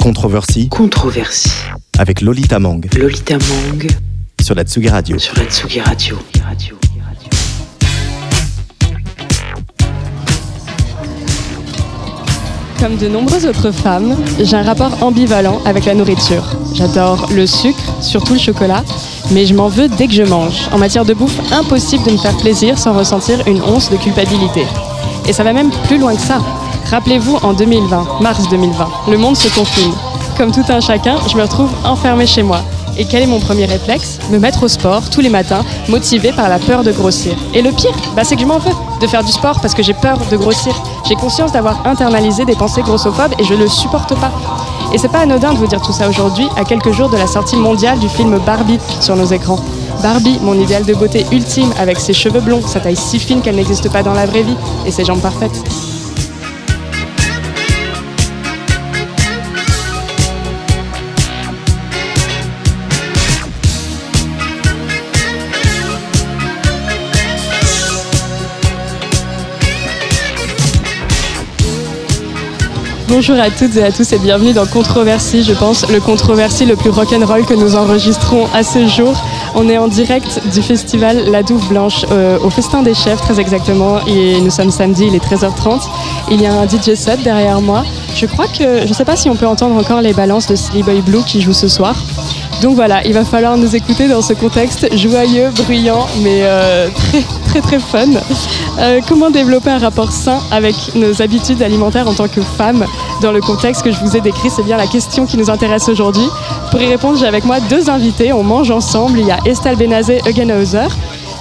Controversy. Controversy. Avec Lolita Mang. Lolita Mang. Sur la Tsugi Radio. Sur la Tsugi Radio. Radio. Comme de nombreuses autres femmes, j'ai un rapport ambivalent avec la nourriture. J'adore le sucre, surtout le chocolat, mais je m'en veux dès que je mange. En matière de bouffe, impossible de me faire plaisir sans ressentir une once de culpabilité. Et ça va même plus loin que ça. Rappelez-vous, en 2020, mars 2020, le monde se confine. Comme tout un chacun, je me retrouve enfermée chez moi. Et quel est mon premier réflexe? Me mettre au sport tous les matins, motivé par la peur de grossir. Et le pire, bah, c'est que je m'en veux de faire du sport parce que j'ai peur de grossir. J'ai conscience d'avoir internalisé des pensées grossophobes et je le supporte pas. Et c'est pas anodin de vous dire tout ça aujourd'hui, à quelques jours de la sortie mondiale du film Barbie sur nos écrans. Barbie, mon idéal de beauté ultime, avec ses cheveux blonds, sa taille si fine qu'elle n'existe pas dans la vraie vie, et ses jambes parfaites. Bonjour à toutes et à tous et bienvenue dans Controversie, je pense, le controversie le plus rock'n'roll que nous enregistrons à ce jour. On est en direct du festival La Douve Blanche euh, au Festin des Chefs très exactement et nous sommes samedi, il est 13h30. Il y a un DJ set derrière moi. Je crois que, je ne sais pas si on peut entendre encore les balances de Silly Boy Blue qui joue ce soir. Donc voilà, il va falloir nous écouter dans ce contexte joyeux, bruyant, mais euh, très très très fun. Euh, comment développer un rapport sain avec nos habitudes alimentaires en tant que femme dans le contexte que je vous ai décrit? C'est bien la question qui nous intéresse aujourd'hui. Pour y répondre, j'ai avec moi deux invités. On mange ensemble. Il y a Estelle Benazé Eugenhauser.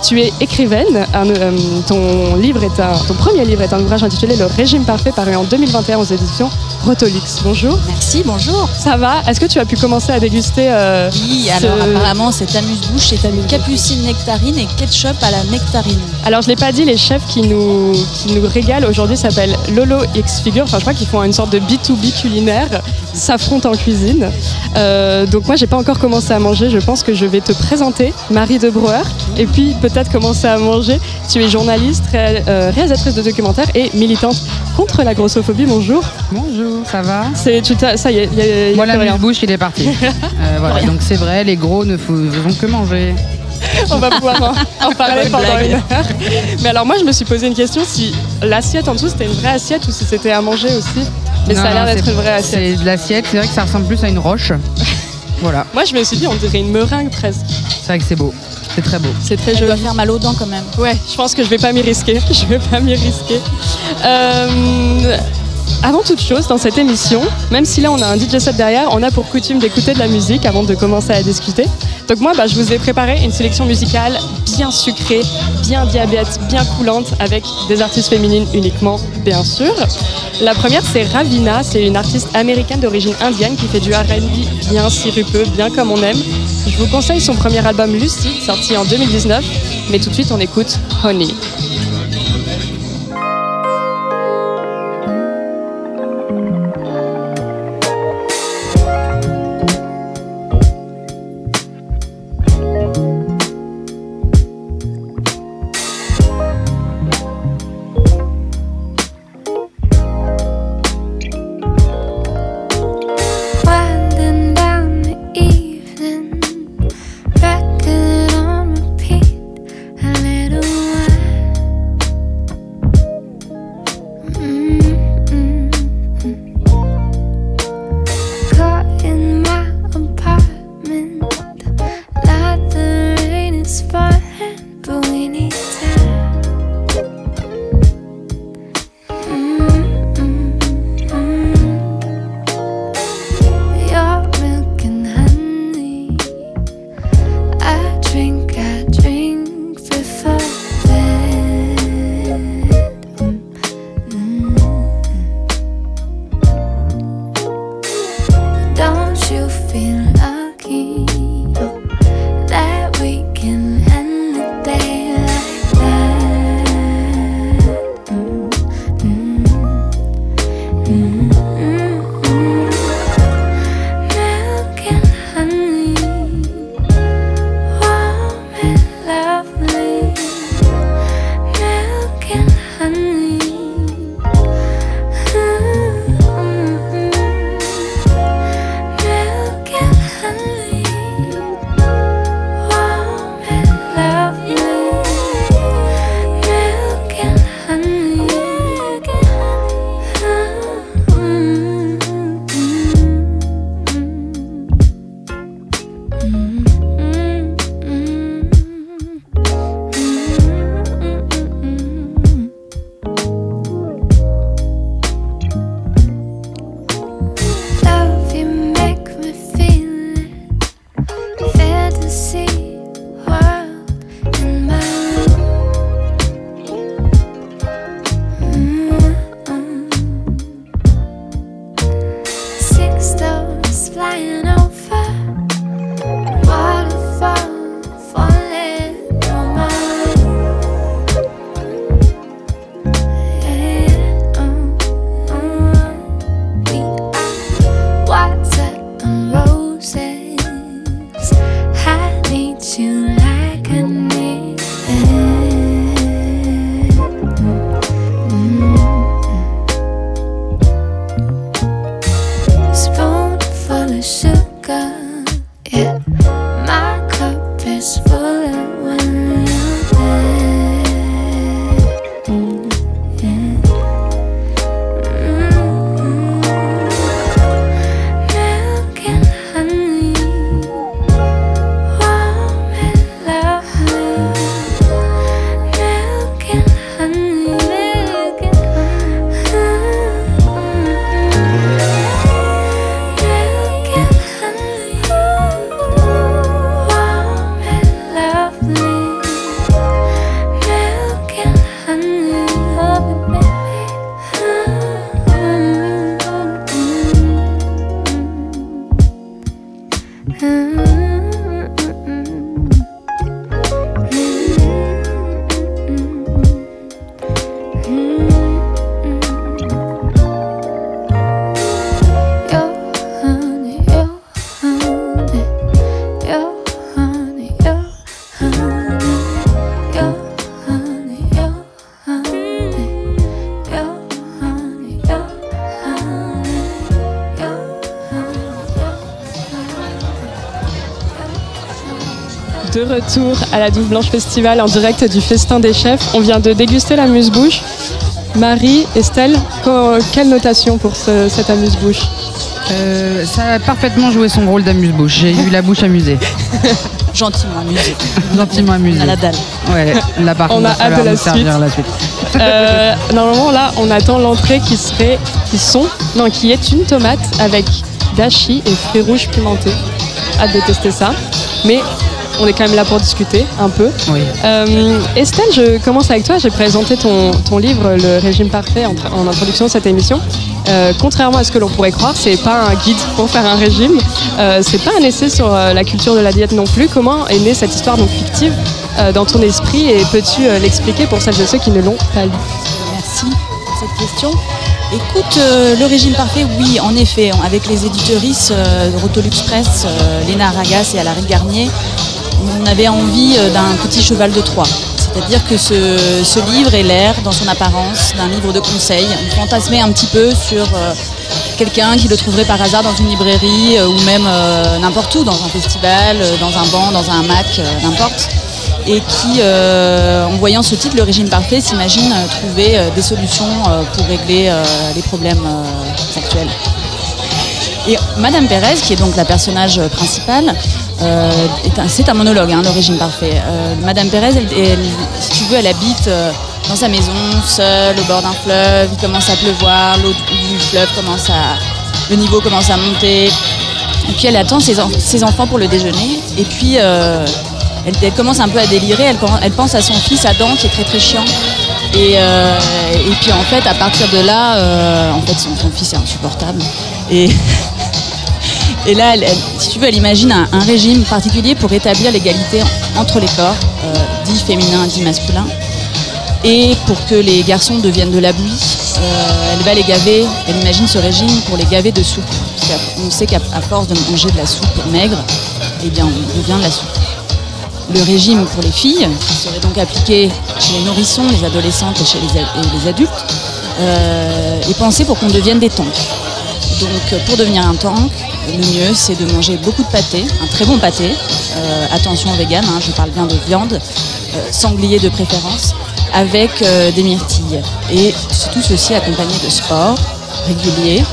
Tu es écrivaine. Euh, ton, livre est un, ton premier livre est un ouvrage intitulé Le régime parfait, paru en 2021 aux éditions Rotolux. Bonjour. Merci, bonjour. Ça va? Est-ce que tu as pu commencer à déguster euh, Oui, alors apparemment c'est amuse-bouche, c'est une capucine nectarine et ketchup à la nectarine. Alors je l'ai pas dit, les chefs qui nous, qui nous régalent aujourd'hui s'appellent Lolo X Figure. Enfin, je crois qu'ils font une sorte de B2B culinaire, s'affrontent en cuisine. Euh, donc moi, j'ai pas encore commencé à manger. Je pense que je vais te présenter Marie de Brouwer et puis peut-être commencer à manger. Tu es journaliste, euh, réalisatrice de documentaires et militante contre la grossophobie. Bonjour. Bonjour ça va C'est tu ça y est, y a, y a Voilà, la bouche, il est parti. euh, voilà, donc c'est vrai, les gros ne font que manger. On va pouvoir en, en parler pendant une heure. Mais alors moi, je me suis posé une question si l'assiette en dessous c'était une vraie assiette ou si c'était à manger aussi? Mais non, ça a l'air d'être une vraie assiette. C'est de l'assiette. C'est vrai que ça ressemble plus à une roche. voilà. Moi, je me suis dit, on dirait une meringue presque. C'est vrai que c'est beau. C'est très beau. C'est très Elle joli. doit faire mal aux dents quand même. Ouais, je pense que je vais pas m'y risquer. Je vais pas m'y risquer. Euh, avant toute chose, dans cette émission, même si là on a un DJ set derrière, on a pour coutume d'écouter de la musique avant de commencer à discuter. Donc moi, bah, je vous ai préparé une sélection musicale bien sucrée, bien diabète, bien coulante, avec des artistes féminines uniquement, bien sûr. La première, c'est Ravina, c'est une artiste américaine d'origine indienne qui fait du R&B bien sirupeux, bien comme on aime. Je vous conseille son premier album Lucy, sorti en 2019, mais tout de suite on écoute Honey. Retour à la Douve Blanche Festival en direct du Festin des Chefs. On vient de déguster l'amuse-bouche. Marie, Estelle, quelle notation pour ce- cette amuse-bouche Euh, ça a parfaitement joué son rôle d'amuse-bouche. J'ai eu la bouche amusée, Gentiment amusé. gentiment amusée. À la dalle. Ouais, là par On contre, a hâte de la suite. la suite. Euh, Normalement, là, on attend l'entrée qui serait, qui sont, non, qui est une tomate avec dashi et fruits rouges pimentés. Hâte de tester ça. Mais on est quand même là pour discuter un peu. Oui. Euh, Estelle, je commence avec toi. J'ai présenté ton, ton livre, Le régime parfait, en, en introduction de cette émission. Euh, contrairement à ce que l'on pourrait croire, c'est pas un guide pour faire un régime. Euh, c'est pas un essai sur euh, la culture de la diète non plus. Comment est née cette histoire donc fictive dans ton esprit et peux-tu l'expliquer pour celles et ceux qui ne l'ont pas lu? Merci pour cette question. Écoute, euh, le régime parfait, oui, en effet, avec les euh, de Rotolux Press, euh, Léna Aragas et Alaric Garnier, on avait envie euh, d'un petit cheval de Troie. C'est-à-dire que ce, livre est l'air, dans son apparence, d'un livre de conseils. On fantasmait un petit peu sur euh, quelqu'un qui le trouverait par hasard dans une librairie euh, ou même n'importe où, dans un festival, dans un banc, dans un Mac, euh, n'importe et qui, en voyant ce titre, le régime parfait, s'imagine trouver des solutions pour régler les problèmes actuels. Et Madame Pérez, qui est donc la personnage principale, c'est un monologue, hein, le régime parfait. Euh, Madame Pérez, elle, si tu veux, elle habite euh, dans sa maison, seule, au bord d'un fleuve. Il commence à pleuvoir, l'eau du fleuve commence à, le niveau commence à monter. Et puis elle attend ses, en- ses enfants pour le déjeuner. Et puis euh, elle, commence un peu à délirer. Elle, pense à son fils Adam qui est très très chiant. Et, euh, puis en fait, à partir de là, euh, en fait, son, son fils est insupportable. Et, et là, si tu veux, elle imagine un, régime particulier pour rétablir l'égalité entre les corps, euh, dit féminin, dit masculin. Et pour que les garçons deviennent de la bouillie, euh, elle va les gaver, elle imagine ce régime pour les gaver de soupe. Qu'on sait qu'à force de manger de la soupe maigre, eh bien on devient de la soupe. Le régime pour les filles, qui serait donc appliqué chez les nourrissons, les adolescentes et chez les, adultes, euh, est pensé pour qu'on devienne des tanks. Donc pour devenir un tank, le mieux c'est de manger beaucoup de pâté, un très bon pâté. Euh, attention vegan, hein, je parle bien de viande, euh, sanglier de préférence, avec euh, des myrtilles. Et tout ceci accompagné de sport régulier.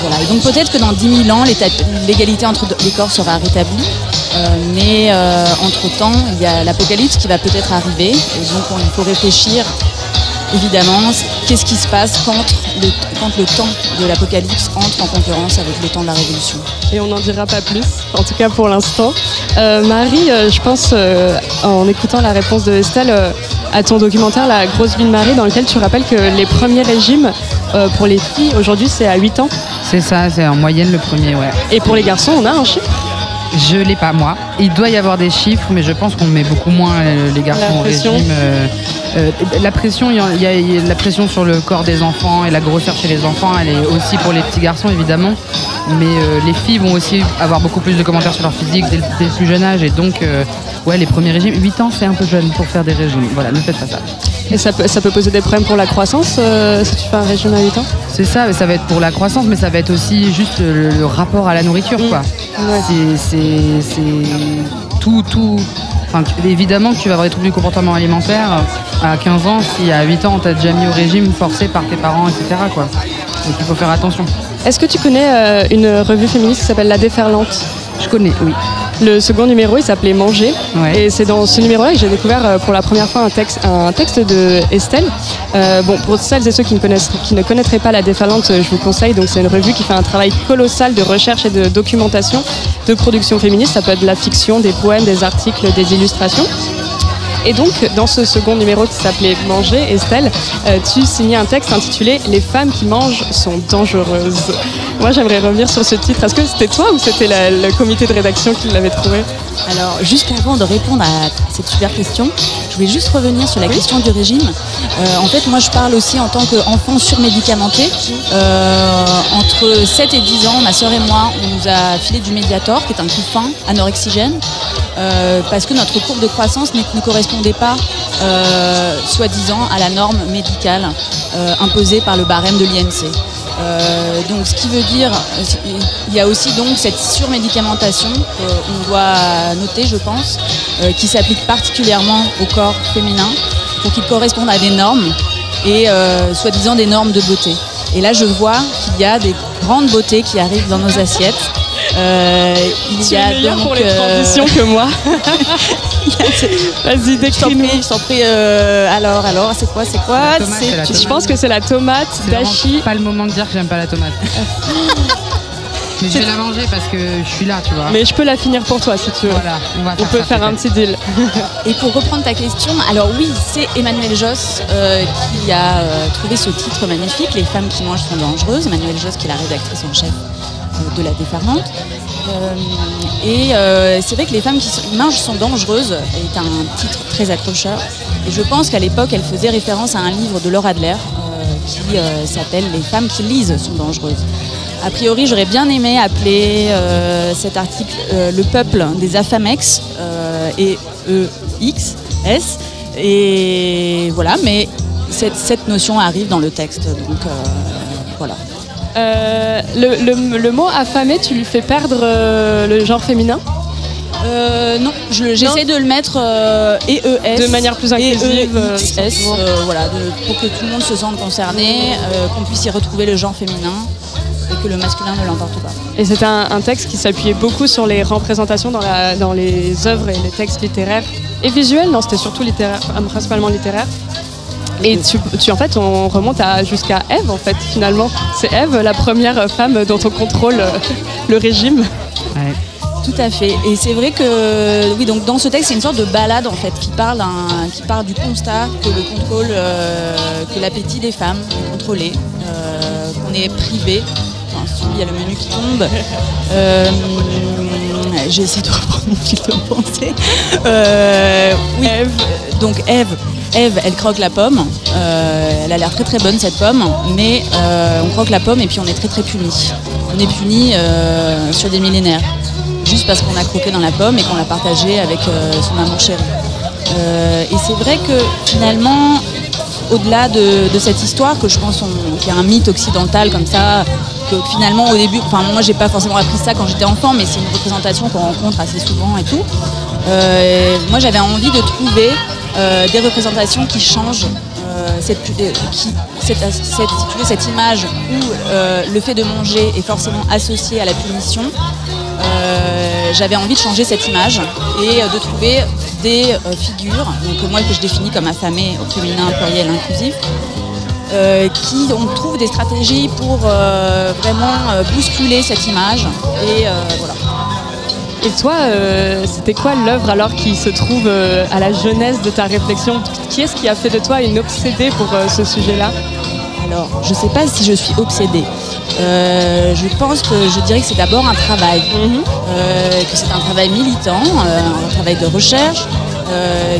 Voilà. Et donc peut-être que dans 10 000 ans, l'égalité entre les corps sera rétablie. Mais entre-temps, il y a l'apocalypse qui va peut-être arriver. Donc on- il faut réfléchir évidemment, qu'est-ce qui se passe quand le, quand le temps de l'apocalypse entre en concurrence avec le temps de la révolution Et on n'en dira pas plus, en tout cas pour l'instant. Euh, Marie, euh, je pense, euh, en écoutant la réponse de Estelle euh, à ton documentaire La grosse vie de Marie, dans lequel tu rappelles que les premiers régimes euh, pour les filles, aujourd'hui, c'est à 8 ans. C'est ça, c'est en moyenne le premier, ouais. Et pour les garçons, on a un chiffre Je l'ai pas moi. Il doit y avoir des chiffres, mais je pense qu'on met beaucoup moins euh, les garçons au régime. euh, euh, la pression, il y, a- il y a- il y a la pression sur le corps des enfants et la grosseur chez les enfants, elle est aussi pour les petits garçons évidemment. Mais euh, les filles vont aussi avoir beaucoup plus de commentaires sur leur physique dès, le- dès le plus jeune âge et donc euh, ouais les premiers régimes. 8 ans c'est un peu jeune pour faire des régimes. Voilà, ne faites pas ça. Et ça peut, ça peut poser des problèmes pour la croissance euh, si tu fais un régime à 8 ans? C'est ça, ça va être pour la croissance, mais ça va être aussi juste le, le rapport à la nourriture, quoi. Ouais. C'est- C'est c'est tout, tout. Enfin, tu- évidemment que tu vas avoir des troubles du comportement alimentaire à 15 ans, si à 8 ans on t'a déjà mis au régime forcé par tes parents, etc. Quoi. Donc il faut faire attention. Est-ce que tu connais euh, une revue féministe qui s'appelle La Déferlante? Je connais, oui. Le second numéro, il s'appelait Manger. Ouais. Et c'est dans ce numéro-là que j'ai découvert euh, pour la première fois un texte, un texte de Estelle. Euh, bon, pour celles et ceux qui ne, connaissent, qui ne connaîtraient pas La Déferlante, euh, je vous conseille. Donc, c'est une revue qui fait un travail colossal de recherche et de documentation de production féministe. Ça peut être de la fiction, des poèmes, des articles, des illustrations. Et donc, dans ce second numéro qui s'appelait Manger, Estelle, euh, tu signais un texte intitulé Les femmes qui mangent sont dangereuses. Moi, j'aimerais revenir sur ce titre. Est-ce que c'était toi ou c'était le comité de rédaction qui l'avait trouvé? Alors, juste avant de répondre à cette super question, je voulais juste revenir sur la question du régime. Euh, en fait, moi, je parle aussi en tant qu'enfant surmédicamenté. Euh, entre 7 et 10 ans, ma sœur et moi, on nous a filé du Mediator, qui est un couffin anorexigène, euh, parce que notre courbe de croissance ne correspondait pas, euh, soi-disant, à la norme médicale euh, imposée par le barème de l'INC. Donc ce qui veut dire, il y a aussi donc cette surmédicamentation qu'on doit noter, je pense, qui s'applique particulièrement au corps féminin pour qu'il corresponde à des normes et soi-disant des normes de beauté. Et là, je vois qu'il y a des grandes beautés qui arrivent dans nos assiettes. Euh, il tu y a es donc, pour les euh, transitions que moi. Vas-y, décris-nous. Je t'en prie. Euh, alors, alors, c'est quoi, c'est quoi Je pense que c'est la tomate dashi. Pas le moment de dire que j'aime pas la tomate. Mais je vais la manger parce que je suis là, tu vois. Mais je peux la finir pour toi si tu veux. Voilà, on, va on peut faire un petit deal. Et pour reprendre ta question, alors oui, c'est Emmanuel Joss euh, qui a euh, trouvé ce titre magnifique, Les femmes qui mangent sont dangereuses. Emmanuel Joss qui est la rédactrice en chef de La Déferlante. et c'est vrai que Les femmes qui mangent sont dangereuses est un titre très accrocheur. Et je pense qu'à l'époque, elle faisait référence à un livre de Laura Adler qui s'appelle Les femmes qui lisent sont dangereuses. A priori, j'aurais bien aimé appeler euh, cet article euh, Le peuple des Afamex euh, et EX, S. Et voilà, mais cette, notion arrive dans le texte, donc voilà. Le, mot affamé, tu lui fais perdre le genre féminin non, j'essaie de le mettre EES. De manière plus inclusive. S, voilà, pour que tout le monde se sente concerné, qu'on puisse y retrouver le genre féminin et que le masculin ne l'emporte pas. Et c'est un, texte qui s'appuyait beaucoup sur les représentations dans, la, dans les œuvres et les textes littéraires et visuels. Non, c'était surtout littéraire, euh, principalement littéraire. Et tu, en fait, on remonte jusqu'à Ève, en fait, finalement. C'est Ève, la première femme dont on contrôle euh, le régime. Tout à fait. Et c'est vrai que, oui, donc dans ce texte, c'est une sorte de balade, en fait, qui parle, qui part du constat que le contrôle, euh, que l'appétit des femmes est contrôlé, qu'on est privé il y a le menu qui tombe. Euh, j'ai essayé de reprendre mon fil de pensée. Euh, oui, Eve. donc Eve, Eve, elle croque la pomme. Euh, elle a l'air très très bonne cette pomme, mais on croque la pomme et puis on est très très puni. On est puni sur des millénaires, juste parce qu'on a croqué dans la pomme et qu'on l'a partagé avec son amour chéri. et c'est vrai que finalement, au-delà de, cette histoire, que je pense qu'il y a un mythe occidental comme ça, que finalement au début, enfin moi j'ai pas forcément appris ça quand j'étais enfant, mais c'est une représentation qu'on rencontre assez souvent et tout. Euh, moi j'avais envie de trouver euh, des représentations qui changent euh, cette, qui, cette, cette, image où le fait de manger est forcément associé à la punition. j'avais envie de changer cette image et de trouver des figures, donc moi que je définis comme affamées au féminin pluriel inclusif, euh, qui on trouve des stratégies pour euh, vraiment euh, bousculer cette image. Et voilà. Et toi, c'était quoi l'œuvre alors qui se trouve à la jeunesse de ta réflexion? Qui est-ce qui a fait de toi une obsédée pour ce sujet-là? Alors, je ne sais pas si je suis obsédée. je pense que je dirais que c'est d'abord un travail, mhm. que c'est un travail militant, un travail de recherche,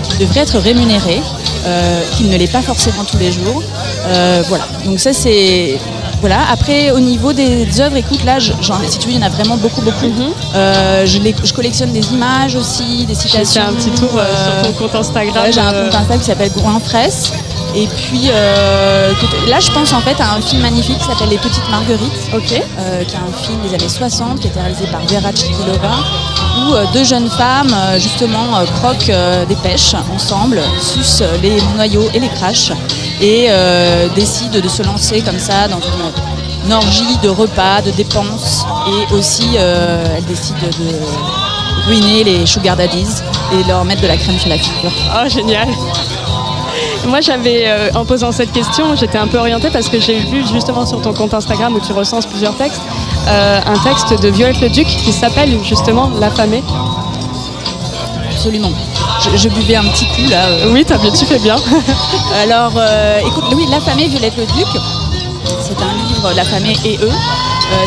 qui devrait être rémunéré. Euh, qu'il ne l'est pas forcément tous les jours. Euh, voilà, donc ça c'est voilà. Après, au niveau des œuvres, écoute, là, genre, si tu veux, il y en a vraiment beaucoup, beaucoup. Mhm. Euh, je, je, collectionne des images aussi, des citations. J'ai un petit tour sur ton compte Instagram. j'ai un compte Instagram qui s'appelle Gouin Fraisse. Et puis là, je pense en fait à un film magnifique qui s'appelle Les Petites Marguerites, ok. Qui est un film des années 60 qui a été réalisé par Vera Chikilova où euh, deux jeunes femmes euh, justement euh, croquent des pêches ensemble, sucent les noyaux et les crachent et décident de se lancer comme ça dans une, orgie de repas, de dépenses et aussi elles décident de ruiner les sugar daddies et leur mettre de la crème sur la figure. Oh génial moi, j'avais, en posant cette question, j'étais un peu orientée parce que j'ai vu justement sur ton compte Instagram où tu recenses plusieurs textes, euh, un texte de Violette le Duc qui s'appelle justement L'affamé. Absolument. Je, buvais un petit coup là. Euh. Oui, as bien, tu fais bien. Alors, euh, écoute, oui, L'affamé, Violette le Duc, c'est un livre, L'affamé et eux.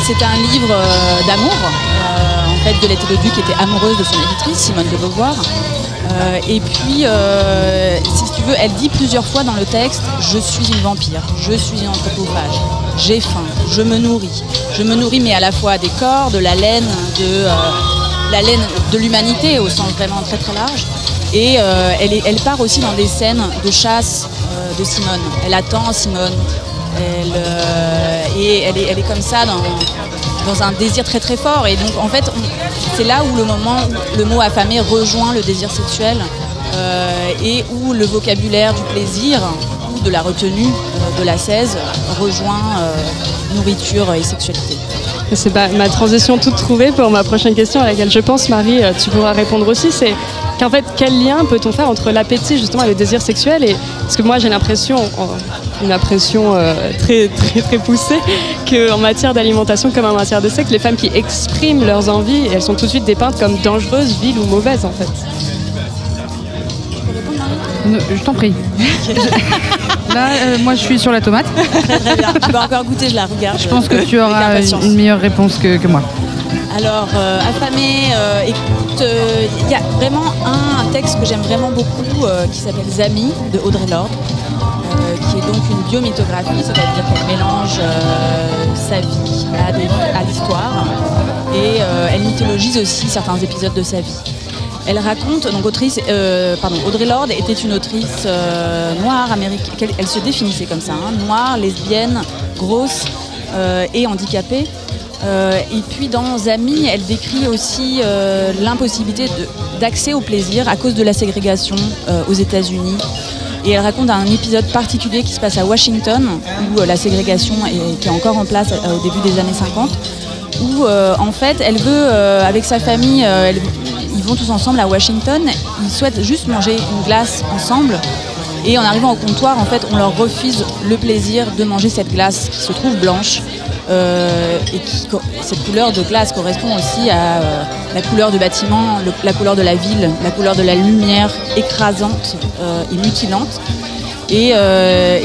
c'est un livre d'amour. Fait, Violette le Duc était amoureuse de son éditrice, Simone de Beauvoir. et puis, si tu veux, elle dit plusieurs fois dans le texte Je suis une vampire, je suis une anthropophage, j'ai faim, je me nourris. Je me nourris, mais à la fois des corps, de la laine, de euh, la laine de l'humanité au sens vraiment très très large. Et euh, elle, elle, part aussi dans des scènes de chasse euh, de Simone. Elle attend Simone. Et elle est, elle est comme ça dans, dans un désir très très fort. Et donc en fait, c'est là où le moment où le mot affamé rejoint le désir sexuel euh, et où le vocabulaire du plaisir ou de la retenue euh, de la 16 rejoint euh, nourriture et sexualité. C'est ma transition toute trouvée pour ma prochaine question à laquelle je pense, Marie, tu pourras répondre aussi. C'est qu'en fait, quel lien peut-on faire entre l'appétit justement et le désir sexuel? Et Parce que moi, j'ai l'impression, une impression euh, très, très, très poussée, qu'en matière d'alimentation comme en matière de sexe, les femmes qui expriment leurs envies, elles sont tout de suite dépeintes comme dangereuses, viles ou mauvaises en fait. Ne- Je t'en prie. Là, euh, moi, je suis sur la tomate. Très bien. Tu vas encore goûter, je la regarde. Je pense que tu auras une meilleure réponse que, que moi. Alors, euh, affamé, euh, écoute, euh, il y a vraiment un, texte que j'aime vraiment beaucoup qui s'appelle Zami de Audrey Lorde, biomythographie, c'est-à-dire qu'elle mélange euh, sa vie à, l'histoire et euh, elle mythologise aussi certains épisodes de sa vie. Elle raconte, donc autrice, euh, pardon, Audrey Lorde était une autrice noire américaine, elle se définissait comme ça, hein, noire, lesbienne, grosse et handicapée. Et puis dans Zami, elle décrit aussi l'impossibilité d'accès au plaisir à cause de la ségrégation aux États-Unis. Et elle raconte un épisode particulier qui se passe à Washington, où euh, la ségrégation est, encore en place euh, au début des années 50, où euh, en fait elle veut, avec sa famille, ils vont tous ensemble à Washington, ils souhaitent juste manger une glace ensemble. Et en arrivant au comptoir, en fait, on leur refuse le plaisir de manger cette glace qui se trouve blanche. Euh, et cette couleur de glace correspond aussi à euh, la couleur du bâtiment, la couleur de la ville, la couleur de la lumière écrasante euh, et mutilante. Et,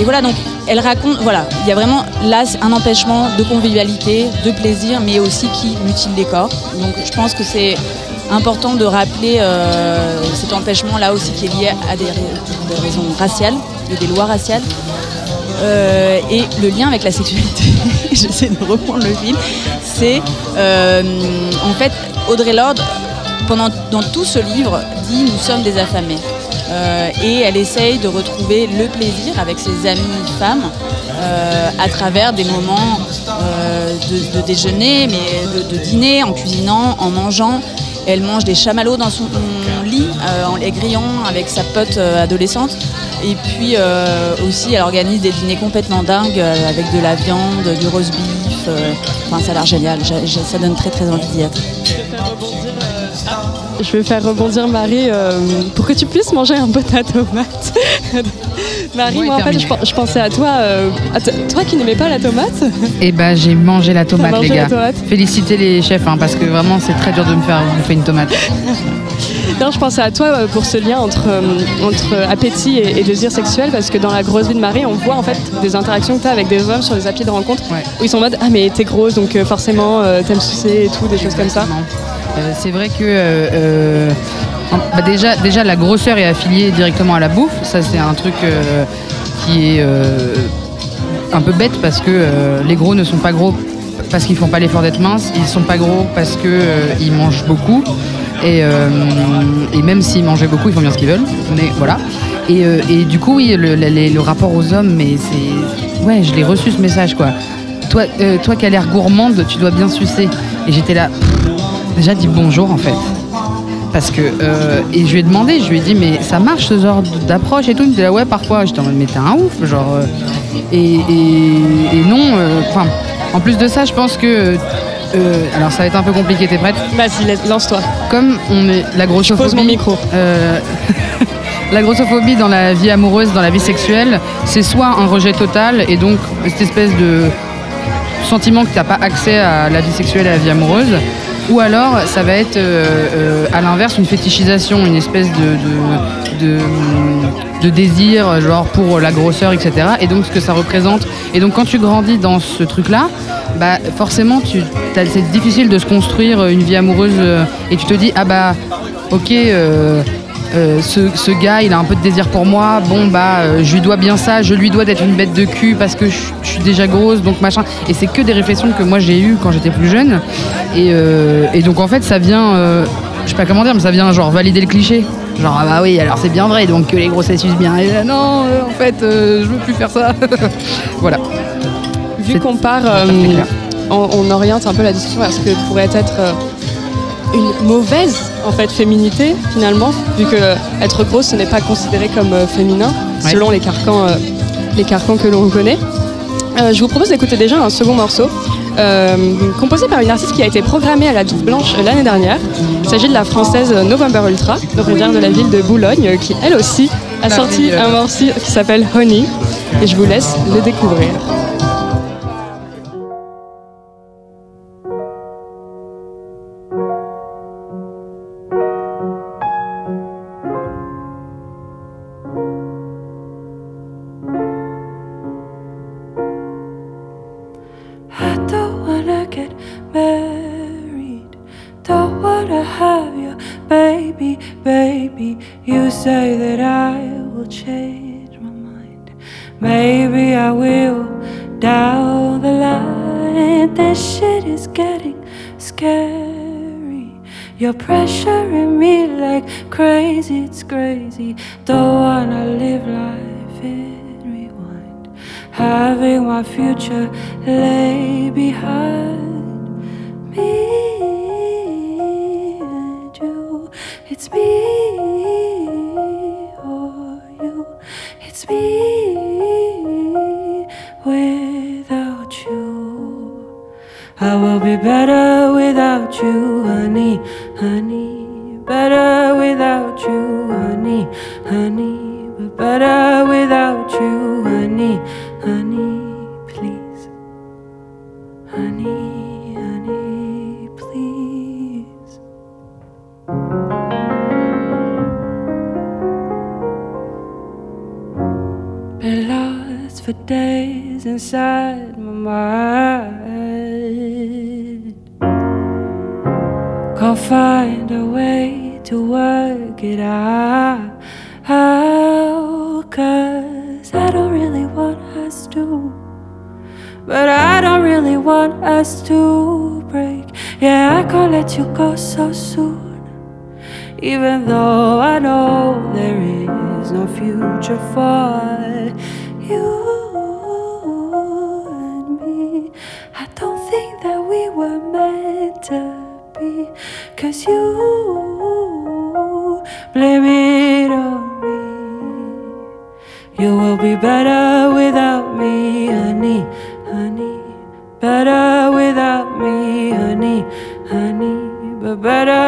voilà, donc elle raconte, voilà, il y a vraiment là un empêchement de convivialité, de plaisir, mais aussi qui mutile les corps. Donc je pense que c'est important de rappeler cet empêchement là aussi qui est lié à des, des raisons raciales et des lois raciales. Euh, et le lien avec la sexualité, j'essaie de reprendre le fil, c'est euh, en fait Audrey Lorde, pendant, dans tout ce livre, dit nous sommes des affamés. Euh, et elle essaye de retrouver le plaisir avec ses amies femmes à travers des moments de, de déjeuner, mais de, de dîner, en cuisinant, en mangeant. Elle mange des chamallows dans son lit euh, en les grillant avec sa pote euh, adolescente. Et puis euh, aussi, elle organise des dîners complètement dingues euh, avec de la viande, du roast beef. euh, Enfin, ça a l'air génial. Ça donne très très envie d'y être. Je vais faire rebondir Marie euh, pour que tu puisses manger un peu ta tomate. Marie, Bon, moi en fait, je, pen- je pensais à toi, euh, à toi qui n'aimais pas la tomate. Et bah, j'ai mangé la tomate, mangé les la gars. tomate. Félicitez les chefs, hein, parce que vraiment, c'est très dur de me faire bouffer une tomate. Non, je pensais à toi euh, pour ce lien entre, euh, entre appétit et, et désir sexuel, parce que dans la grosse vie de Marie, on voit en fait des interactions que tu as avec des hommes sur les applis de rencontre, Ouais. où ils sont en mode Ah, mais t'es grosse, donc euh, forcément euh, t'aimes sucer et tout, des choses comme ça. Euh, c'est vrai que euh, euh, bah déjà, déjà la grosseur est affiliée directement à la bouffe. Ça c'est un truc euh, qui est euh, un peu bête parce que euh, les gros ne sont pas gros parce qu'ils font pas l'effort d'être minces. Ils sont pas gros parce que euh, ils mangent beaucoup. Et, euh, et même s'ils mangeaient beaucoup, ils font bien ce qu'ils veulent. Mais voilà. Et, euh, du coup, oui, le, rapport aux hommes, mais c'est. Ouais, je l'ai reçu ce message quoi. Toi, euh, toi qui as l'air gourmande, tu dois bien sucer. Et j'étais là. déjà dis bonjour en fait. Parce que. et je lui ai demandé, je lui ai dit, mais ça marche ce genre d'approche et tout? Il me dit, ouais, parfois. J'étais en mode, mais t'es un ouf. Genre. et, non. Enfin, en plus de ça, je pense que. Euh, alors ça va être un peu compliqué, t'es prête Vas-y, lance-toi. Comme on est la grossophobie. Pose mon micro. euh, la grossophobie dans la vie amoureuse, dans la vie sexuelle, c'est soit un rejet total et donc cette espèce de sentiment que tu n'as pas accès à la vie sexuelle et à la vie amoureuse, ou alors ça va être euh, euh, à l'inverse une fétichisation, une espèce de, désir, genre pour la grosseur, etc. Et donc ce que ça représente. Et donc quand tu grandis dans ce truc-là, bah forcément tu, c'est difficile de se construire une vie amoureuse euh, et tu te dis ah bah ok. euh, euh, ce, ce gars, il a un peu de désir pour moi. Bon, bah, euh, je lui dois bien ça. Je lui dois d'être une bête de cul parce que je, je suis déjà grosse, donc machin. Et c'est que des réflexions que moi j'ai eues quand j'étais plus jeune. Et, euh, et donc en fait, ça vient, je sais pas comment dire, mais ça vient genre valider le cliché. Genre ah bah oui, alors c'est bien vrai, donc que les grossesses usent bien. Et là, non, en fait, je veux plus faire ça. voilà. vu qu'on part, on, on oriente un peu la discussion vers ce que pourrait être une mauvaise en fait féminité finalement, vu que euh, être grosse ce n'est pas considéré comme euh, féminin Ouais. selon les carcans, euh, les carcans que l'on connaît. Je vous propose d'écouter déjà un second morceau. composé par une artiste qui a été programmée à la Douve Blanche l'année dernière. Il s'agit de la française November Ultra, originaire de la ville de Boulogne, qui elle aussi a La sorti un morceau qui s'appelle Honey. Et je vous laisse le découvrir. I can't let you go so soon. Even though I know there is no future for you and me. I don't think that we were meant to be. Cause you blame it on me. You will be better without better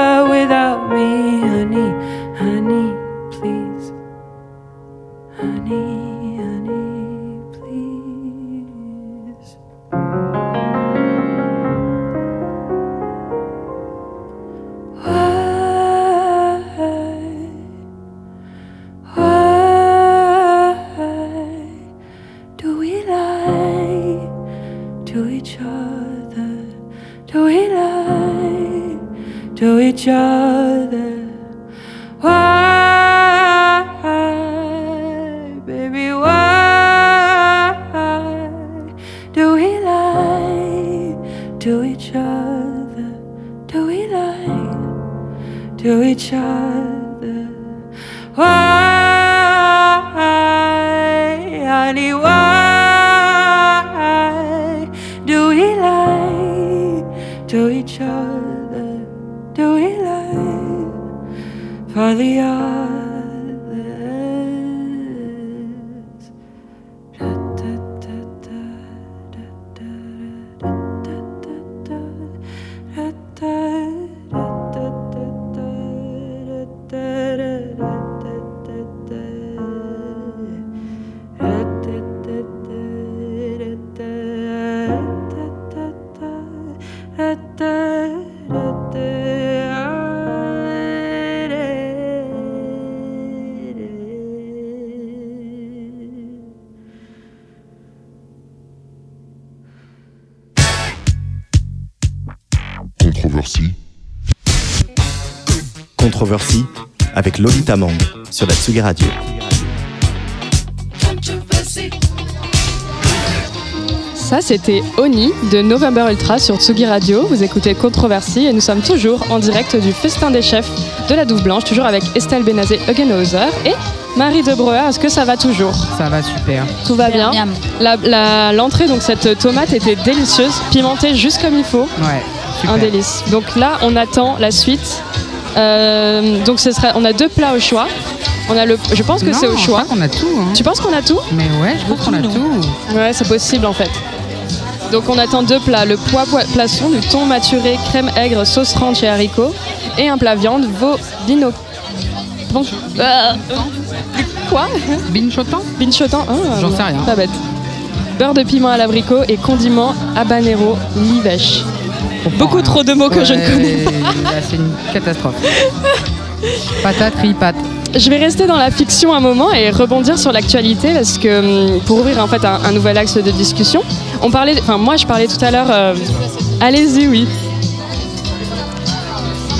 Controversie avec Lolita Mang sur la Tsugi Radio. Ça, c'était Oni de November Ultra sur Tsugi Radio. Vous écoutez Controversie et nous sommes toujours en direct du Festin des chefs de la Douve Blanche, toujours avec Estelle Benazé Hugenhauser et Marie de Breuer, est-ce que ça va toujours? Ça va super. Tout va bien? Miam. La- la- L'entrée, donc cette tomate était délicieuse, pimentée juste comme il faut. Ouais, super. Un délice. Donc là, on attend la suite. Euh, donc ce sera, on a deux plats au choix. On a le, je pense que c'est au je choix. a tout. hein. Tu penses qu'on a tout Mais ouais, je pense qu'on a Tout, tout. Ouais, c'est possible en fait. Donc on attend deux plats, le pois poi- poisson, du thon maturé, crème aigre, sauce ranch et haricots, et un plat viande, veau, bino... Bon, euh, quoi Binchotan Binchotan ah, J'en bon, sais rien. Pas bête. Beurre de piment à l'abricot et condiment habanero livèche. Beaucoup trop de mots que je ne connais pas. C'est une catastrophe. Patate, riz, pâte. Je vais rester dans la fiction un moment et rebondir sur l'actualité parce que hum, pour ouvrir en fait un, un nouvel axe de discussion, on parlait, enfin moi je parlais tout à l'heure. euh, Allez-y, oui.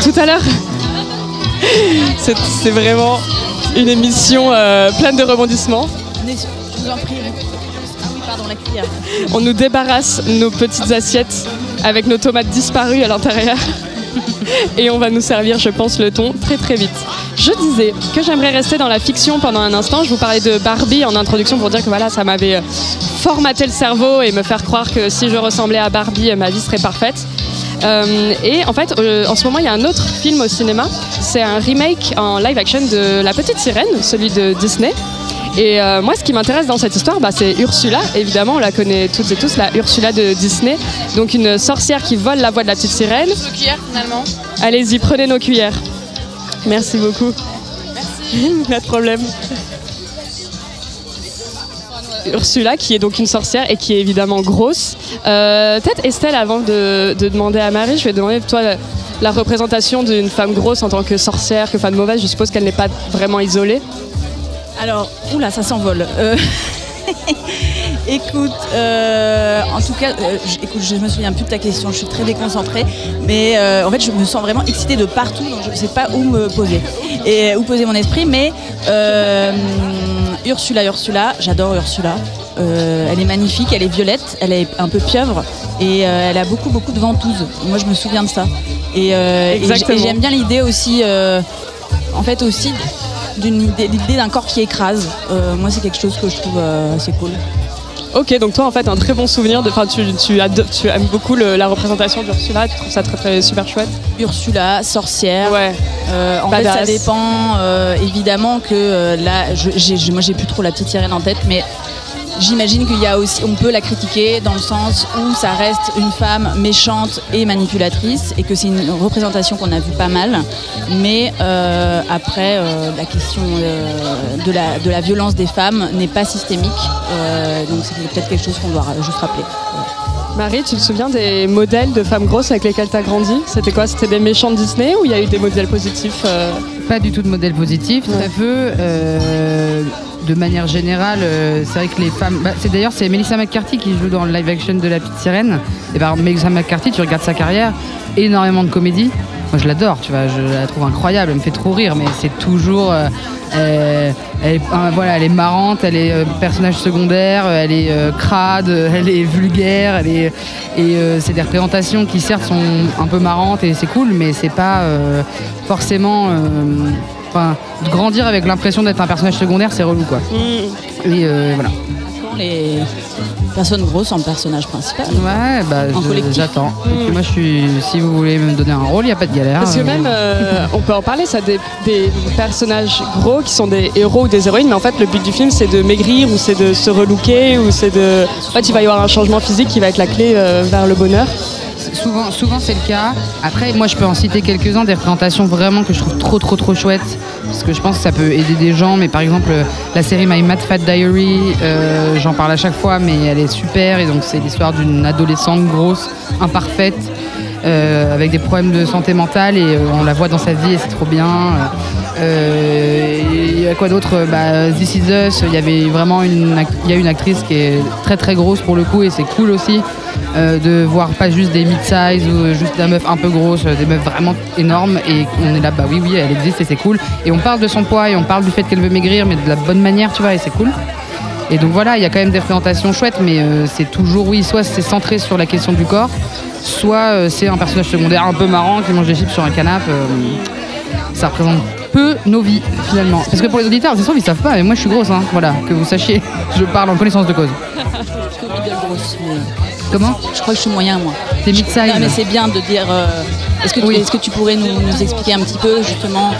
Tout à l'heure, c'est vraiment une émission euh, pleine de rebondissements. Venez, Je vous en prie. Ah oui, pardon, la cuillère. On nous débarrasse nos petites assiettes avec nos tomates disparues à l'intérieur. Et on va nous servir, je pense, le thon très très vite. Je disais que j'aimerais rester dans la fiction pendant un instant. Je vous parlais de Barbie en introduction pour dire que voilà, ça m'avait euh, formaté le cerveau et me faire croire que si je ressemblais à Barbie, ma vie serait parfaite. Euh, et en fait, euh, en ce moment, il y a un autre film au cinéma. C'est un remake en live action de La Petite Sirène, celui de Disney. Et euh, moi, ce qui m'intéresse dans cette histoire, bah, c'est Ursula. Évidemment, on la connaît toutes et tous, la Ursula de Disney. Donc une sorcière qui vole la voix de la petite sirène. cuillères finalement. Allez-y, prenez nos cuillères. Merci beaucoup. Merci. Pas de problème. Ursula, qui est donc une sorcière et qui est évidemment grosse. Euh, Peut-être Estelle, avant de, de demander à Marie, je vais demander toi la, la représentation d'une femme grosse en tant que sorcière, que femme mauvaise. Je suppose qu'elle n'est pas vraiment isolée. Alors, oula, ça s'envole. Euh, écoute, euh, en tout cas, euh, écoute, je me souviens plus de ta question, je suis très déconcentrée, mais euh, en fait, je me sens vraiment excitée de partout, donc je ne sais pas où me poser et où poser mon esprit. Mais Ursula, Ursula, j'adore Ursula. Elle est magnifique, elle est violette, elle est un peu pieuvre et elle a beaucoup beaucoup de ventouses. Moi, je me souviens de ça. Et, j'aime bien l'idée aussi, en fait aussi l'idée d'un corps qui écrase. Euh, moi, c'est quelque chose que je trouve euh, assez cool. Ok, donc toi en fait un très bon souvenir, de, tu, tu, tu aimes beaucoup le- la représentation d'Ursula, tu trouves ça très, très super chouette? Ursula, sorcière. Ouais. Euh, en fait, ça dépend euh, évidemment que euh, là, je, moi, j'ai plus trop la petite sirène en tête, mais j'imagine qu'il y a aussi, on peut la critiquer dans le sens où ça reste une femme méchante et manipulatrice, et que c'est une représentation qu'on a vu pas mal. Mais euh, après, euh, la question euh, de, la, de la violence des femmes n'est pas systémique, euh, donc c'est peut-être quelque chose qu'on doit juste rappeler. Marie, tu te souviens des modèles de femmes grosses avec lesquelles tu as grandi? C'était quoi? C'était des méchants de Disney ou il y a eu des modèles positifs euh? Pas du tout de modèle positif, très peu. De manière générale, euh, c'est vrai que les femmes. bah, c'est d'ailleurs c'est Melissa McCarthy qui joue dans le live action de La Petite Sirène. Et ben Melissa McCarthy, tu regardes sa carrière, énormément de comédie. Moi je l'adore, tu vois, je la trouve incroyable, elle me fait trop rire, mais c'est toujours. euh, euh, elle, voilà, elle est marrante, elle est personnage secondaire, elle est crade, elle est vulgaire, et c'est des représentations qui certes sont un peu marrantes et c'est cool, mais c'est pas forcément. Enfin, de grandir avec l'impression d'être un personnage secondaire, c'est relou quoi. Et euh, voilà. Quand les personnes grosses en personnage principal. Ouais, bah j'attends. Puis moi, je suis. Si vous voulez me donner un rôle, il n'y a pas de galère. Parce que Euh, même, euh, on peut en parler, ça, des, des personnages gros qui sont des héros ou des héroïnes, mais en fait, le but du film, c'est de maigrir ou c'est de se relooker ou c'est de. En fait, il va y avoir un changement physique qui va être la clé euh, vers le bonheur. Souvent, c'est le cas. Après, moi, je peux en citer quelques-uns des représentations vraiment que je trouve trop, trop, trop chouettes. Parce que je pense que ça peut aider des gens. Mais par exemple, la série My Mad Fat Diary, euh, j'en parle à chaque fois, mais elle est super. Et donc, c'est l'histoire d'une adolescente grosse, imparfaite, euh, avec des problèmes de santé mentale. Et euh, on la voit dans sa vie et c'est trop bien. Il y a quoi d'autre? Bah, This Is Us, il y avait vraiment y a une actrice qui est très très grosse pour le coup et c'est cool aussi euh, de voir pas juste des mid-size ou juste des meufs un peu grosses, euh, des meufs vraiment énormes et on est là, bah oui, oui, elle existe et c'est cool. Et on parle de son poids et on parle du fait qu'elle veut maigrir, mais de la bonne manière, tu vois, et c'est cool. Et donc voilà, il y a quand même des représentations chouettes, mais euh, c'est toujours, oui, soit c'est centré sur la question du corps, soit c'est un personnage secondaire un peu marrant qui mange des chips sur un canapé. ça représente peu nos vies finalement. Parce que pour les auditeurs, c'est sûr, ils savent pas, mais moi je suis grosse, hein. voilà, que vous sachiez, je parle en connaissance de cause. Je suis bien grosse, mais Comment je crois que je suis moyen, moi. T'es mid-size Non, mais c'est bien de dire. euh, est-ce, que tu, Oui. est-ce que tu pourrais nous, nous expliquer un petit peu, justement,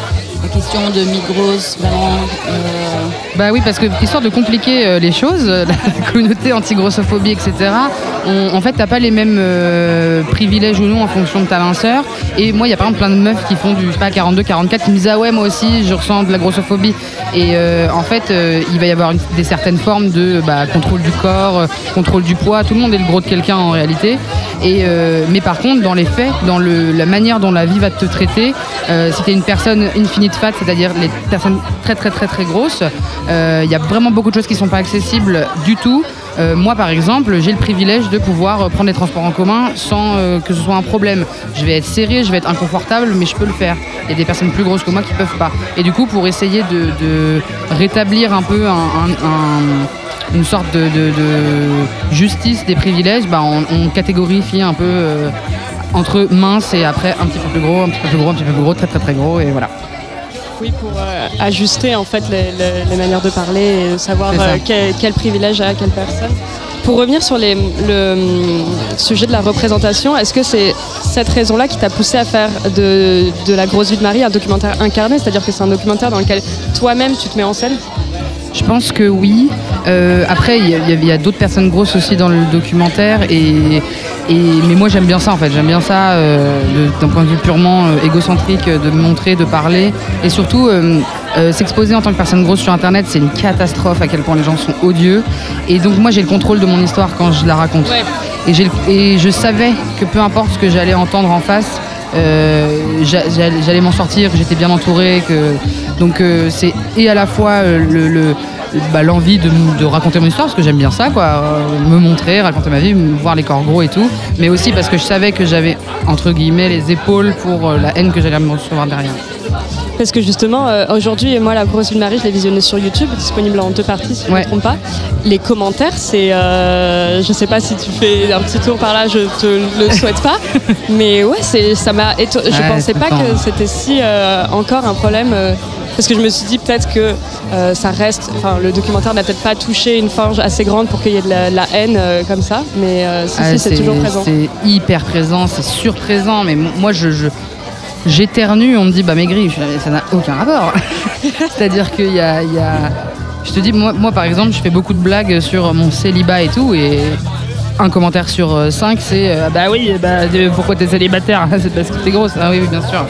la question de mi-grosse, vraiment euh, Bah oui, parce que histoire de compliquer euh, les choses, la communauté anti-grossophobie, etc., en fait, t'as pas les mêmes euh, privilèges ou non en fonction de ta minceur. Et moi, il y a par exemple plein de meufs qui font du, pas, 42, 44, qui me disent, ah ouais, moi aussi, je ressens de la grossophobie. Et euh, en fait, euh, il va y avoir des certaines formes de bah, contrôle du corps, contrôle du poids. Tout le monde est le gros de quelqu'un en réalité. Et, mais par contre, dans les faits, dans la manière dont la vie va te traiter, si tu es une personne infinite fat, c'est-à-dire les personnes très très très très grosses, il y a vraiment beaucoup de choses qui sont pas accessibles du tout. Euh, moi, par exemple, j'ai le privilège de pouvoir prendre les transports en commun sans euh, que ce soit un problème. Je vais être serré, je vais être inconfortable, mais je peux le faire. Il y a des personnes plus grosses que moi qui peuvent pas. Et du coup, pour essayer de, rétablir un peu un- un- un- une sorte de, justice des privilèges, bah, on, on catégorifie un peu euh, entre mince et après un petit peu plus gros, un petit peu plus gros, un petit peu plus gros, très très très gros, et voilà. Oui, pour euh, ajuster en fait les, les- les manières de parler et savoir euh, quel, quel privilège a quelle personne. Pour revenir sur les- le hum, sujet de la représentation, est-ce que c'est cette raison-là qui t'a poussé à faire de, de La grosse vie de Marie un documentaire incarné? C'est-à-dire que c'est un documentaire dans lequel toi-même tu te mets en scène? Je pense que oui. Euh, après, il y a, d'autres personnes grosses aussi dans le documentaire. Et, et- mais moi, j'aime bien ça, en fait. J'aime bien ça euh, d'un point de vue purement euh, égocentrique, de montrer, de parler. Et surtout, s'exposer en tant que personne grosse sur Internet, c'est une catastrophe à quel point les gens sont odieux. Et donc, moi, j'ai le contrôle de mon histoire quand je la raconte. Ouais. Et, et je savais que peu importe ce que j'allais entendre en face, j'a- j'allais j'allais m'en sortir, que j'étais bien entourée. Que... Donc euh, c'est et à la fois euh, le, le- bah, l'envie de, raconter mon histoire, parce que j'aime bien ça, quoi, euh, me montrer, raconter ma vie, voir les corps gros et tout, mais aussi parce que je savais que j'avais, entre guillemets, les épaules pour euh, la haine que j'allais me recevoir derrière. Parce que justement, euh, aujourd'hui, moi, La grosse de Marie, je l'ai visionnée sur YouTube, disponible en deux parties si je ne Ouais. me trompe pas. Les commentaires, c'est. euh, je sais pas si tu fais un petit tour par là, je te le souhaite pas. mais ouais, ça m'a Je Ouais, pensais pas que c'était si euh, encore un problème. Parce que je me suis dit peut-être que euh, ça reste. Enfin, le documentaire n'a peut-être pas touché une forge assez grande pour qu'il y ait de la, la haine euh, comme ça. Mais euh, si, Ah, si, c'est toujours présent. C'est hyper présent, c'est surprésent, mais moi je. je- J'éternue, on me dit bah maigri, ça n'a aucun rapport. C'est-à-dire qu'il y a, il y a- Je te dis, moi, moi par exemple, je fais beaucoup de blagues sur mon célibat et tout, et un commentaire sur cinq, c'est euh, bah oui, bah, euh, pourquoi t'es célibataire? C'est parce que t'es grosse. Ah oui, oui, bien sûr.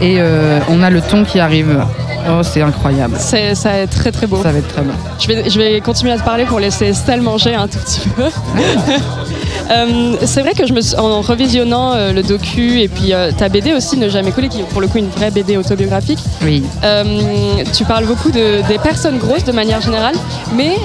Et euh, on a le ton qui arrive. Oh, c'est incroyable. C'est, ça va être très très beau. Ça va être très bon. Je vais, je vais continuer à te parler pour laisser Estelle manger un tout petit peu. Euh, c'est vrai que je me suis- en revisionnant euh, le docu et puis euh, ta BD aussi, Ne jamais couler, qui est pour le coup une vraie BD autobiographique, Oui. tu parles beaucoup de, des personnes grosses de manière générale, mais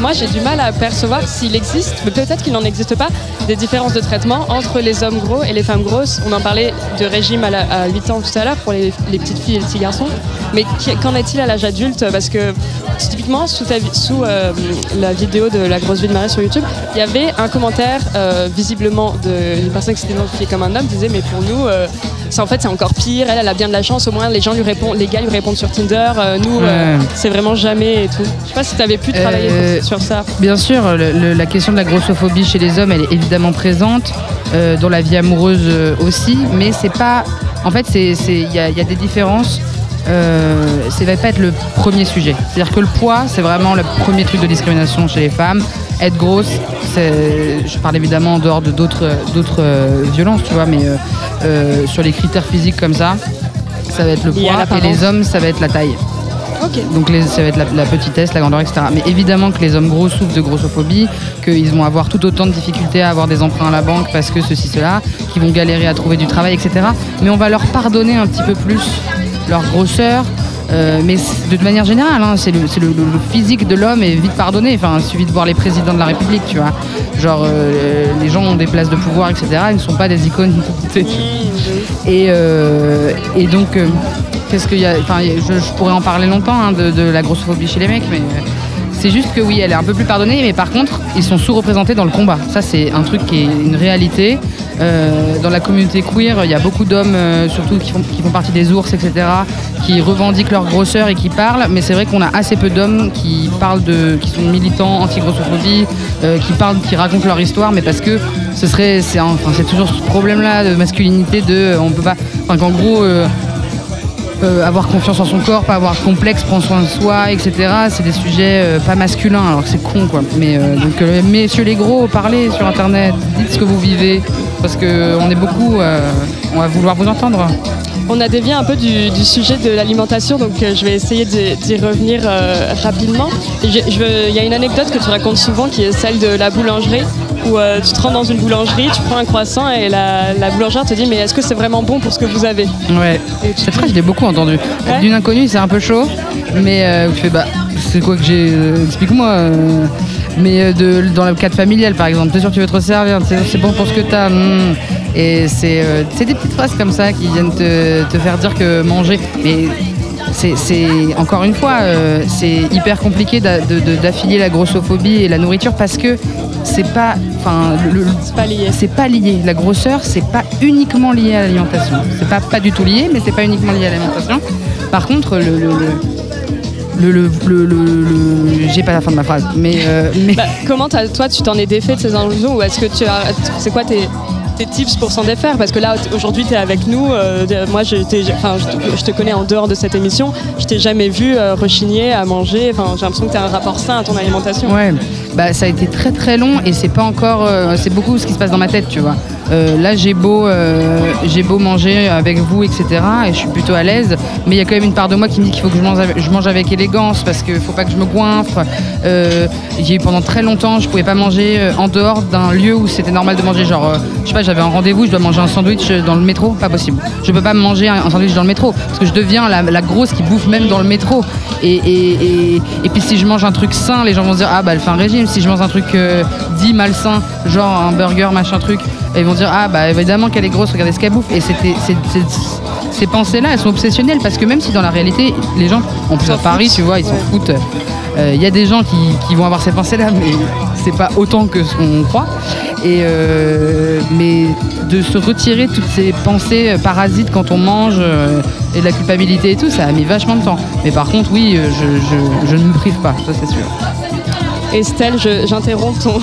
moi j'ai du mal à percevoir s'il existe, peut-être qu'il n'en existe pas, des différences de traitement entre les hommes gros et les femmes grosses. On en parlait de régime à, la- à 8 ans tout à l'heure pour les, les petites filles et les petits garçons, mais qu'en est-il à l'âge adulte Parce que typiquement sous, ta vi- sous euh, la vidéo de la grosse vie de Marie sur YouTube, il y avait un commentaire euh, visiblement d'une personne qui s'était identifiée comme un homme, qui disait mais pour nous, euh, c'est en fait c'est encore pire. Elle, elle a bien de la chance, au moins les gens lui répondent, les gars lui répondent sur Tinder. nous, Ouais. c'est vraiment jamais et tout. Je sais pas si tu avais pu travailler sur ça. Bien sûr, le- le- la question de la grossophobie chez les hommes, elle est évidemment présente, dans la vie amoureuse aussi, mais c'est pas. En fait, y, il y a des différences. Euh, ça va pas être le premier sujet. C'est-à-dire que le poids, c'est vraiment le premier truc de discrimination chez les femmes. Être grosse, je parle évidemment en dehors de d'autres d'autres euh, violences, tu vois, mais euh, euh, sur les critères physiques comme ça, ça va être le poids et les hommes, ça va être la taille. Donc les- ça va être la, la petitesse, la grandeur, etc. Mais évidemment que les hommes gros souffrent de grossophobie, qu'ils vont avoir tout autant de difficultés à avoir des emprunts à la banque parce que ceci, cela, qu'ils vont galérer à trouver du travail, etc. Mais on va leur pardonner un petit peu plus leur grosseur. euh, mais de manière générale, hein, c'est le, physique de l'homme est vite pardonné. Enfin, il suffit de voir les présidents de la République, tu vois. Genre, euh, les gens ont des places de pouvoir, etc. Ils ne sont pas des icônes. Et, euh, et donc, qu'est-ce qu'il y a Enfin, je, je pourrais en parler longtemps hein, de, de la grossophobie chez les mecs, mais c'est juste que oui, elle est un peu plus pardonnée, mais par contre, ils sont sous-représentés dans le combat. Ça, c'est un truc qui est une réalité. Euh, dans la communauté queer, il y a beaucoup d'hommes, euh, surtout qui font, qui font partie des ours, etc., qui revendiquent leur grosseur et qui parlent. Mais c'est vrai qu'on a assez peu d'hommes qui parlent de, qui sont militants anti-grossophobie, euh, qui parlent, qui racontent leur histoire, mais parce que ce serait, c'est enfin, c'est toujours ce problème-là de masculinité, de, on peut pas, enfin, qu'en gros. avoir confiance en son corps, pas avoir complexe, prendre soin de soi, etc. C'est des sujets pas masculins, alors que c'est con quoi. Mais donc, messieurs les gros, parlez sur internet, dites ce que vous vivez, parce que on est beaucoup, euh, on va vouloir vous entendre. On a dévié un peu du, du sujet de l'alimentation, donc euh, je vais essayer d'y revenir euh, rapidement. Il y a une anecdote que tu racontes souvent qui est celle de la boulangerie, où euh, tu te rends dans une boulangerie, tu prends un croissant et la, la boulangère te dit mais est-ce que c'est vraiment bon pour ce que vous avez? Ouais, cette phrase je l'ai beaucoup entendue. Ouais. D'une inconnue, c'est un peu chaud, mais euh, tu fais bah, c'est quoi que j'ai, explique-moi. euh, mais euh, de, dans le cadre familial par exemple, t'es sûr que tu veux te resservir, c'est bon pour ce que t'as. hmm. Et c'est euh, c'est des petites phrases comme ça qui viennent te, te faire dire que manger. Mais c'est encore une fois, euh, c'est hyper compliqué d'affilier la grossophobie et la nourriture parce que c'est pas, enfin, C'est pas lié. c'est pas lié. La grosseur, c'est pas uniquement lié à l'alimentation. C'est pas pas du tout lié, mais c'est pas uniquement lié à l'alimentation. Par contre, le, le, le, le, le- le- le- j'ai pas la fin de ma phrase, mais euh, mais Bah, comment toi tu t'en es défait de ces illusions ou est-ce que tu as c'est quoi tes, tes tips pour s'en défaire? Parce que là aujourd'hui tu es avec nous euh, moi je, t'ai- enfin, je, te- je te connais en dehors de cette émission je t'ai jamais vu euh, rechigner à manger enfin j'ai l'impression que tu as un rapport sain à ton alimentation ouais, bah ça a été très très long et c'est pas encore, euh, c'est beaucoup ce qui se passe dans ma tête, tu vois. Euh, là, j'ai beau, euh, j'ai beau manger avec vous, etc. Et je suis plutôt à l'aise, mais il y a quand même une part de moi qui me dit qu'il faut que je mange avec, élégance parce qu'il faut pas que je me goinfre. Euh, j'ai pendant très longtemps, je pouvais pas manger euh, en dehors d'un lieu où c'était normal de manger. Genre, je sais pas, j'avais un rendez-vous, je dois manger un sandwich dans le métro, pas possible. Je peux pas manger un, sandwich dans le métro parce que je deviens la, grosse qui bouffe même dans le métro. Et, et, puis si je mange un truc sain, les gens vont se dire ah bah elle fait un régime. Si je mange un truc dit malsain, genre un burger machin truc, ils vont dire ah bah évidemment qu'elle est grosse, regardez ce qu'elle bouffe. Et c'était c'est- c'est- ces pensées-là, elles sont obsessionnelles parce que même si dans la réalité, les gens, en plus à Paris, tu vois, ils s'en Ouais. foutent. Euh, Il y a des gens qui, qui vont avoir ces pensées-là, mais c'est pas autant que ce qu'on croit. Et euh, mais de se retirer toutes ces pensées euh, parasites quand on mange euh, et de la culpabilité et tout, ça a mis vachement de temps. Mais par contre, oui, euh, je, je- je ne me prive pas, ça c'est sûr. Estelle je- j'interromps ton,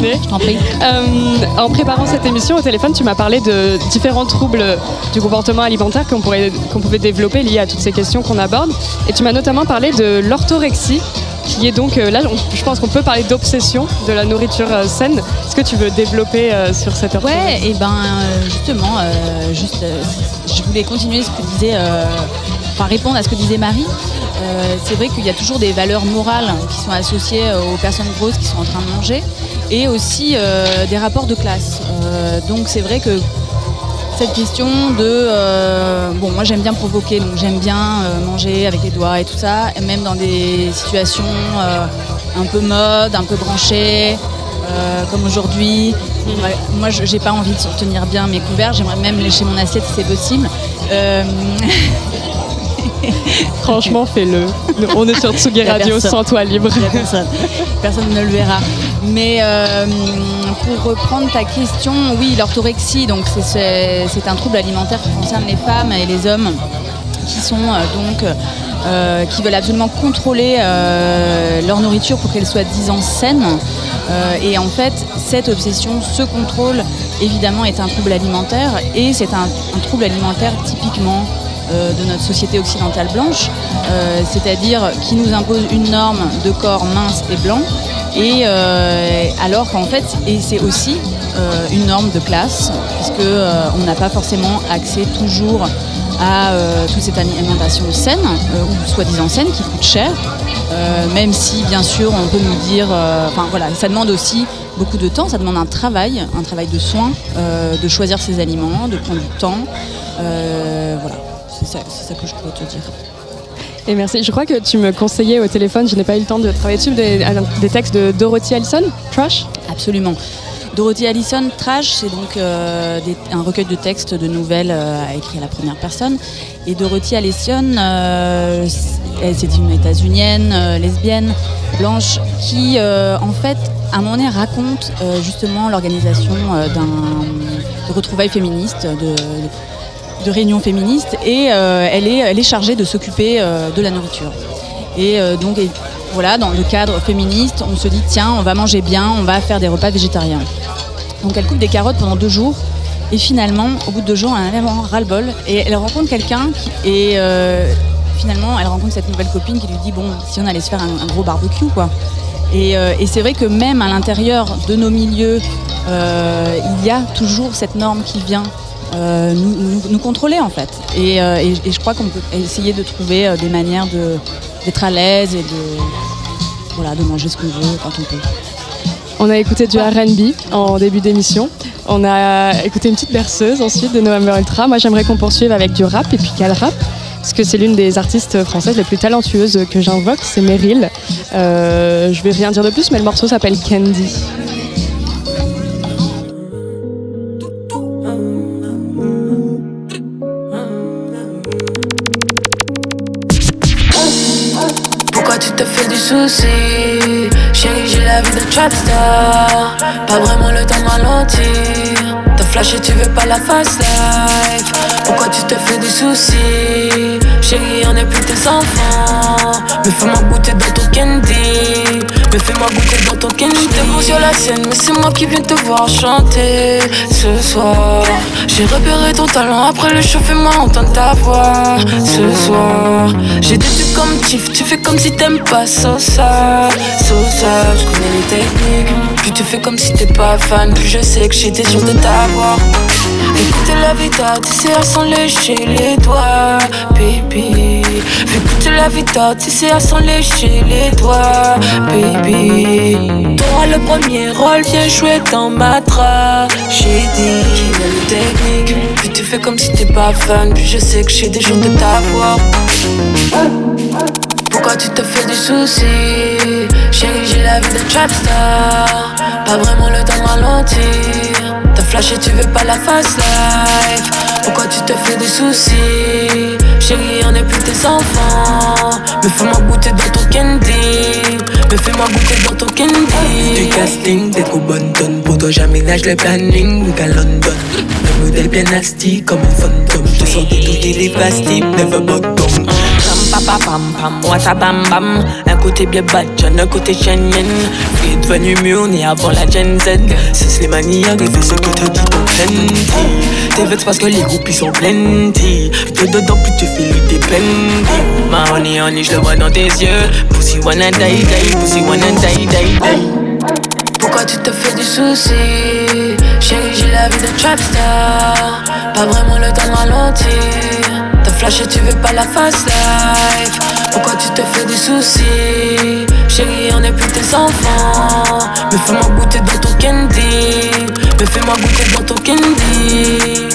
ton déjeuner. Je t'en prie. Euh, en préparant cette émission au téléphone, tu m'as parlé de différents troubles du comportement alimentaire qu'on pourrait- qu'on pouvait développer liés à toutes ces questions qu'on aborde. Et tu m'as notamment parlé de l'orthorexie, qui est donc, euh, là, je pense qu'on peut parler d'obsession de la nourriture euh, saine. Est-ce que tu veux développer euh, sur cette orthorexie Ouais, et ben euh, justement, juste, je voulais continuer ce que disait, enfin répondre à ce que disait Marie. C'est vrai qu'il y a toujours des valeurs morales qui sont associées aux personnes grosses qui sont en train de manger, et aussi des rapports de classe. Donc c'est vrai que cette question de euh, bon moi j'aime bien provoquer donc j'aime bien euh, manger avec les doigts et tout ça et même dans des situations euh, un peu mode un peu branchées comme aujourd'hui. Ouais, moi j'ai pas envie de tenir bien mes couverts j'aimerais même lécher mon assiette si c'est possible Franchement, fais-le. On est sur Tsugi Radio personne. sans toi libre. Personne. Personne ne le verra. Mais euh, pour reprendre ta question, oui, l'orthorexie, donc c'est- un trouble alimentaire qui concerne les femmes et les hommes qui sont euh, donc euh, qui veulent absolument contrôler euh, leur nourriture pour qu'elle soit disant saine. Euh, et en fait, cette obsession, ce contrôle, évidemment, est un trouble alimentaire et c'est un, un trouble alimentaire typiquement de notre société occidentale blanche, euh, c'est-à-dire qui nous impose une norme de corps mince et blanc, et euh, alors qu'en fait, et c'est aussi euh, une norme de classe, puisque euh, on n'a pas forcément accès toujours à euh, toute cette alimentation saine, euh, ou soi-disant saine, qui coûte cher, euh, même si bien sûr on peut nous dire, euh, enfin voilà, ça demande aussi beaucoup de temps, ça demande un travail, un travail de soin, euh, de choisir ses aliments, de prendre du temps, euh, voilà, c'est ça, que je pourrais te dire. Et merci. Je crois que tu me conseillais au téléphone, je n'ai pas eu le temps de travailler dessus, des, des textes de Dorothy Allison, Trash? Absolument. Dorothy Allison, Trash, c'est donc euh, des- un recueil de textes, de nouvelles euh, écrits à la première personne. Et Dorothy Allison, euh, c'est une États-Unienne, euh, lesbienne, blanche, qui en fait, à un moment donné, raconte justement l'organisation d'un retrouvailles féministes, de, de réunions féministes, et euh, elle, est, elle est chargée de s'occuper euh, de la nourriture. Et euh, donc, voilà, dans le cadre féministe, on se dit tiens, on va manger bien, on va faire des repas végétariens. Donc elle coupe des carottes pendant deux jours. Et finalement, au bout de deux jours, elle a vraiment ras-le-bol. Et elle rencontre quelqu'un et finalement, elle rencontre cette nouvelle copine qui lui dit bon, si on allait se faire un, gros barbecue, quoi. Et, et c'est vrai que même à l'intérieur de nos milieux, il y a toujours cette norme qui vient euh, nous, contrôler en fait. Et, euh, et- je crois qu'on peut essayer de trouver euh, des manières d'être à l'aise et de, voilà, de manger ce qu'on veut quand on peut. On a écouté du RB en début d'émission. On a écouté une petite berceuse ensuite de November Ultra. Moi, j'aimerais qu'on poursuive avec du rap et puis quel rap? Parce que c'est l'une des artistes françaises les plus talentueuses que j'invoque, c'est Meryl. Je vais rien dire de plus, mais le morceau s'appelle Candy. Chérie, j'ai la vie de trapstar. Pas vraiment le temps de ralentir. T'as flashé, tu veux pas la fast life Pourquoi tu te fais du souci Chérie, on est plus tes enfants. Mais fais-moi goûter dans ton candy Mais fais-moi goûter dans ton candy J'étais bon sur la scène, mais c'est moi qui viens te voir chanter Ce soir. J'ai repéré ton talent Après le show, fais-moi entendre ta voix Ce soir. J'ai des trucs comme Tiff Tu fais comme si t'aimes pas Sosa. Sosa, je connais les techniques Plus tu fais comme si t'es pas fan Plus je sais que j'étais sûr de t'avoir Écoutez la vita, tu sais à s'en lécher les doigts, baby. Fais écouter la vita, tu sais à s'en lécher les doigts, baby. T'auras le premier rôle, viens jouer dans ma tragédie. Techniques, plus tu fais comme si t'es pas fan, plus je sais que j'ai des jours de t'avoir. Pourquoi tu te fais du souci Chérie, j'ai la vie de trapstar. Pas vraiment le temps de ralentir. T'as flashé, tu veux pas la fast life Pourquoi tu te fais des soucis? Chérie, on est plus tes enfants. Mais fais-moi goûter dans ton candy. Mais fais-moi goûter dans ton candy. Du casting, t'es trop bonne tonne Pour toi j'aménage le planning, week à London Un modèle bien nasty comme un fantôme. Je sors de tout des pastilles, never bottom Pam pam pam moi ça bam bam Un côté bien bad, un côté chenien Fille devenu mûr, né avant la Gen Z. C'est Slimani arrivé, ce que t'as dit ton plenty T'es vex parce que les groupes ils sont plenty t'es dedans, plus tu fais l'idée plenty Ma honey honey, je le vois dans tes yeux. Pussy wanna die die, pussy wanna die die die. Pourquoi tu te fais du souci? Chérie, j'ai la vie de trapstar Pas vraiment le temps de ralentir T'as flashé, tu veux pas la fast life Pourquoi tu te fais du souci Chérie, on est plus tes enfants. Mais fais-moi goûter dans ton candy. Mais fais-moi goûter dans ton candy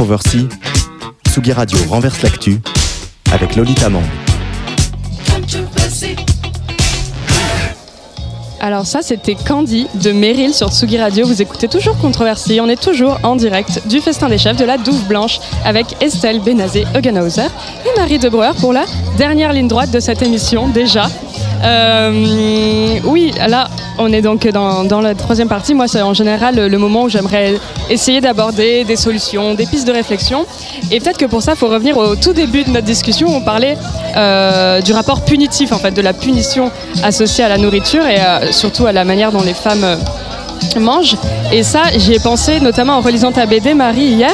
Controversie. Tsugi Radio renverse l'actu avec Lolita Mang. Alors ça, c'était Candy de Meryl sur Tsugi Radio. Vous écoutez toujours Controversie. On est toujours en direct du Festin des Chefs de la Douve Blanche avec Estelle Benazé Hugenhauser et Marie De Breuer pour la dernière ligne droite de cette émission déjà. Euh, oui, là, on est donc dans, la troisième partie. Moi, c'est en général le moment où j'aimerais essayer d'aborder des solutions, des pistes de réflexion. Et peut-être que pour ça, il faut revenir au tout début de notre discussion. où On parlait euh, du rapport punitif, en fait, de la punition associée à la nourriture et euh, surtout à la manière dont les femmes mangent. Et ça, j'y ai pensé notamment en relisant ta BD, Marie, hier,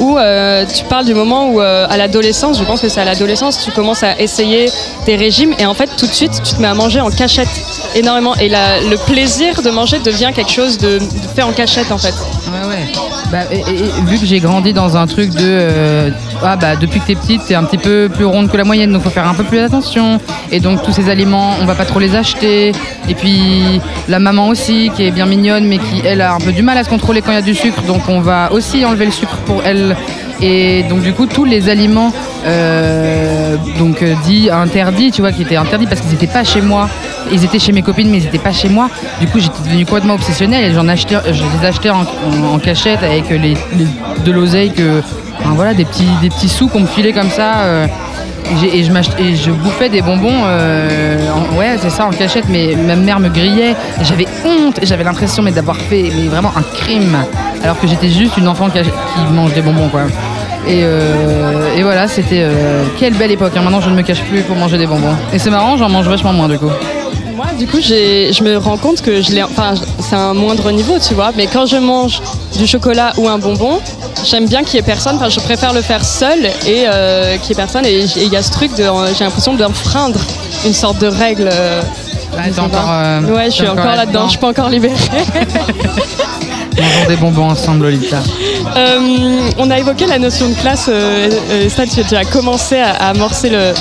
où euh, tu parles du moment où, euh, à l'adolescence, je pense que c'est à l'adolescence, tu commences à essayer des régimes et en fait, tout de suite, tu te mets à manger en cachette. énormément. Et la- le plaisir de manger devient quelque chose de, fait en cachette en fait. Ouais, ouais. Bah, et vu que j'ai grandi dans un truc de. euh, ah, bah, depuis que t'es petite, t'es un petit peu plus ronde que la moyenne, donc faut faire un peu plus attention. Et donc, tous ces aliments, on va pas trop les acheter. Et puis, la maman aussi, qui est bien mignonne, mais qui, elle, a un peu du mal à se contrôler quand il y a du sucre, donc on va aussi enlever le sucre pour elle. Et donc, du coup, tous les aliments euh, donc, euh, dits interdits, tu vois, qui étaient interdits parce qu'ils étaient pas chez moi. Ils étaient chez mes copines, mais ils étaient pas chez moi. Du coup, j'étais devenue complètement obsessionnelle et j'en achetais, je les achetais en cachette avec les, les- de l'oseille que, voilà, des petits, des petits sous qu'on me filait comme ça. euh, et je et bouffais des bonbons, euh, en- ouais, c'est ça, en cachette. Mais ma mère me grillait. J'avais honte. J'avais l'impression d'avoir fait, vraiment un crime. Alors que j'étais juste une enfant qui, mange des bonbons, quoi. Et, euh, voilà, c'était quelle belle époque. hein. Maintenant, je ne me cache plus pour manger des bonbons. Et c'est marrant, j'en mange vachement moins du coup. Moi, du coup, je me rends compte que je l'ai. Enfin, c'est un moindre niveau, tu vois. Mais quand je mange du chocolat ou un bonbon, j'aime bien qu'il y ait personne. Enfin, je préfère le faire seul et euh, qu'il y ait personne. Et il y a ce truc de. J'ai l'impression d'enfreindre une sorte de règle. euh, Ah, encore, euh, ouais, je suis encore encore là-dedans. Je suis pas encore libérée. Mangeons des bonbons ensemble, Lolita. Euh, on a évoqué la notion de classe. Euh, euh, Stan, tu, tu as commencé à, à amorcer le,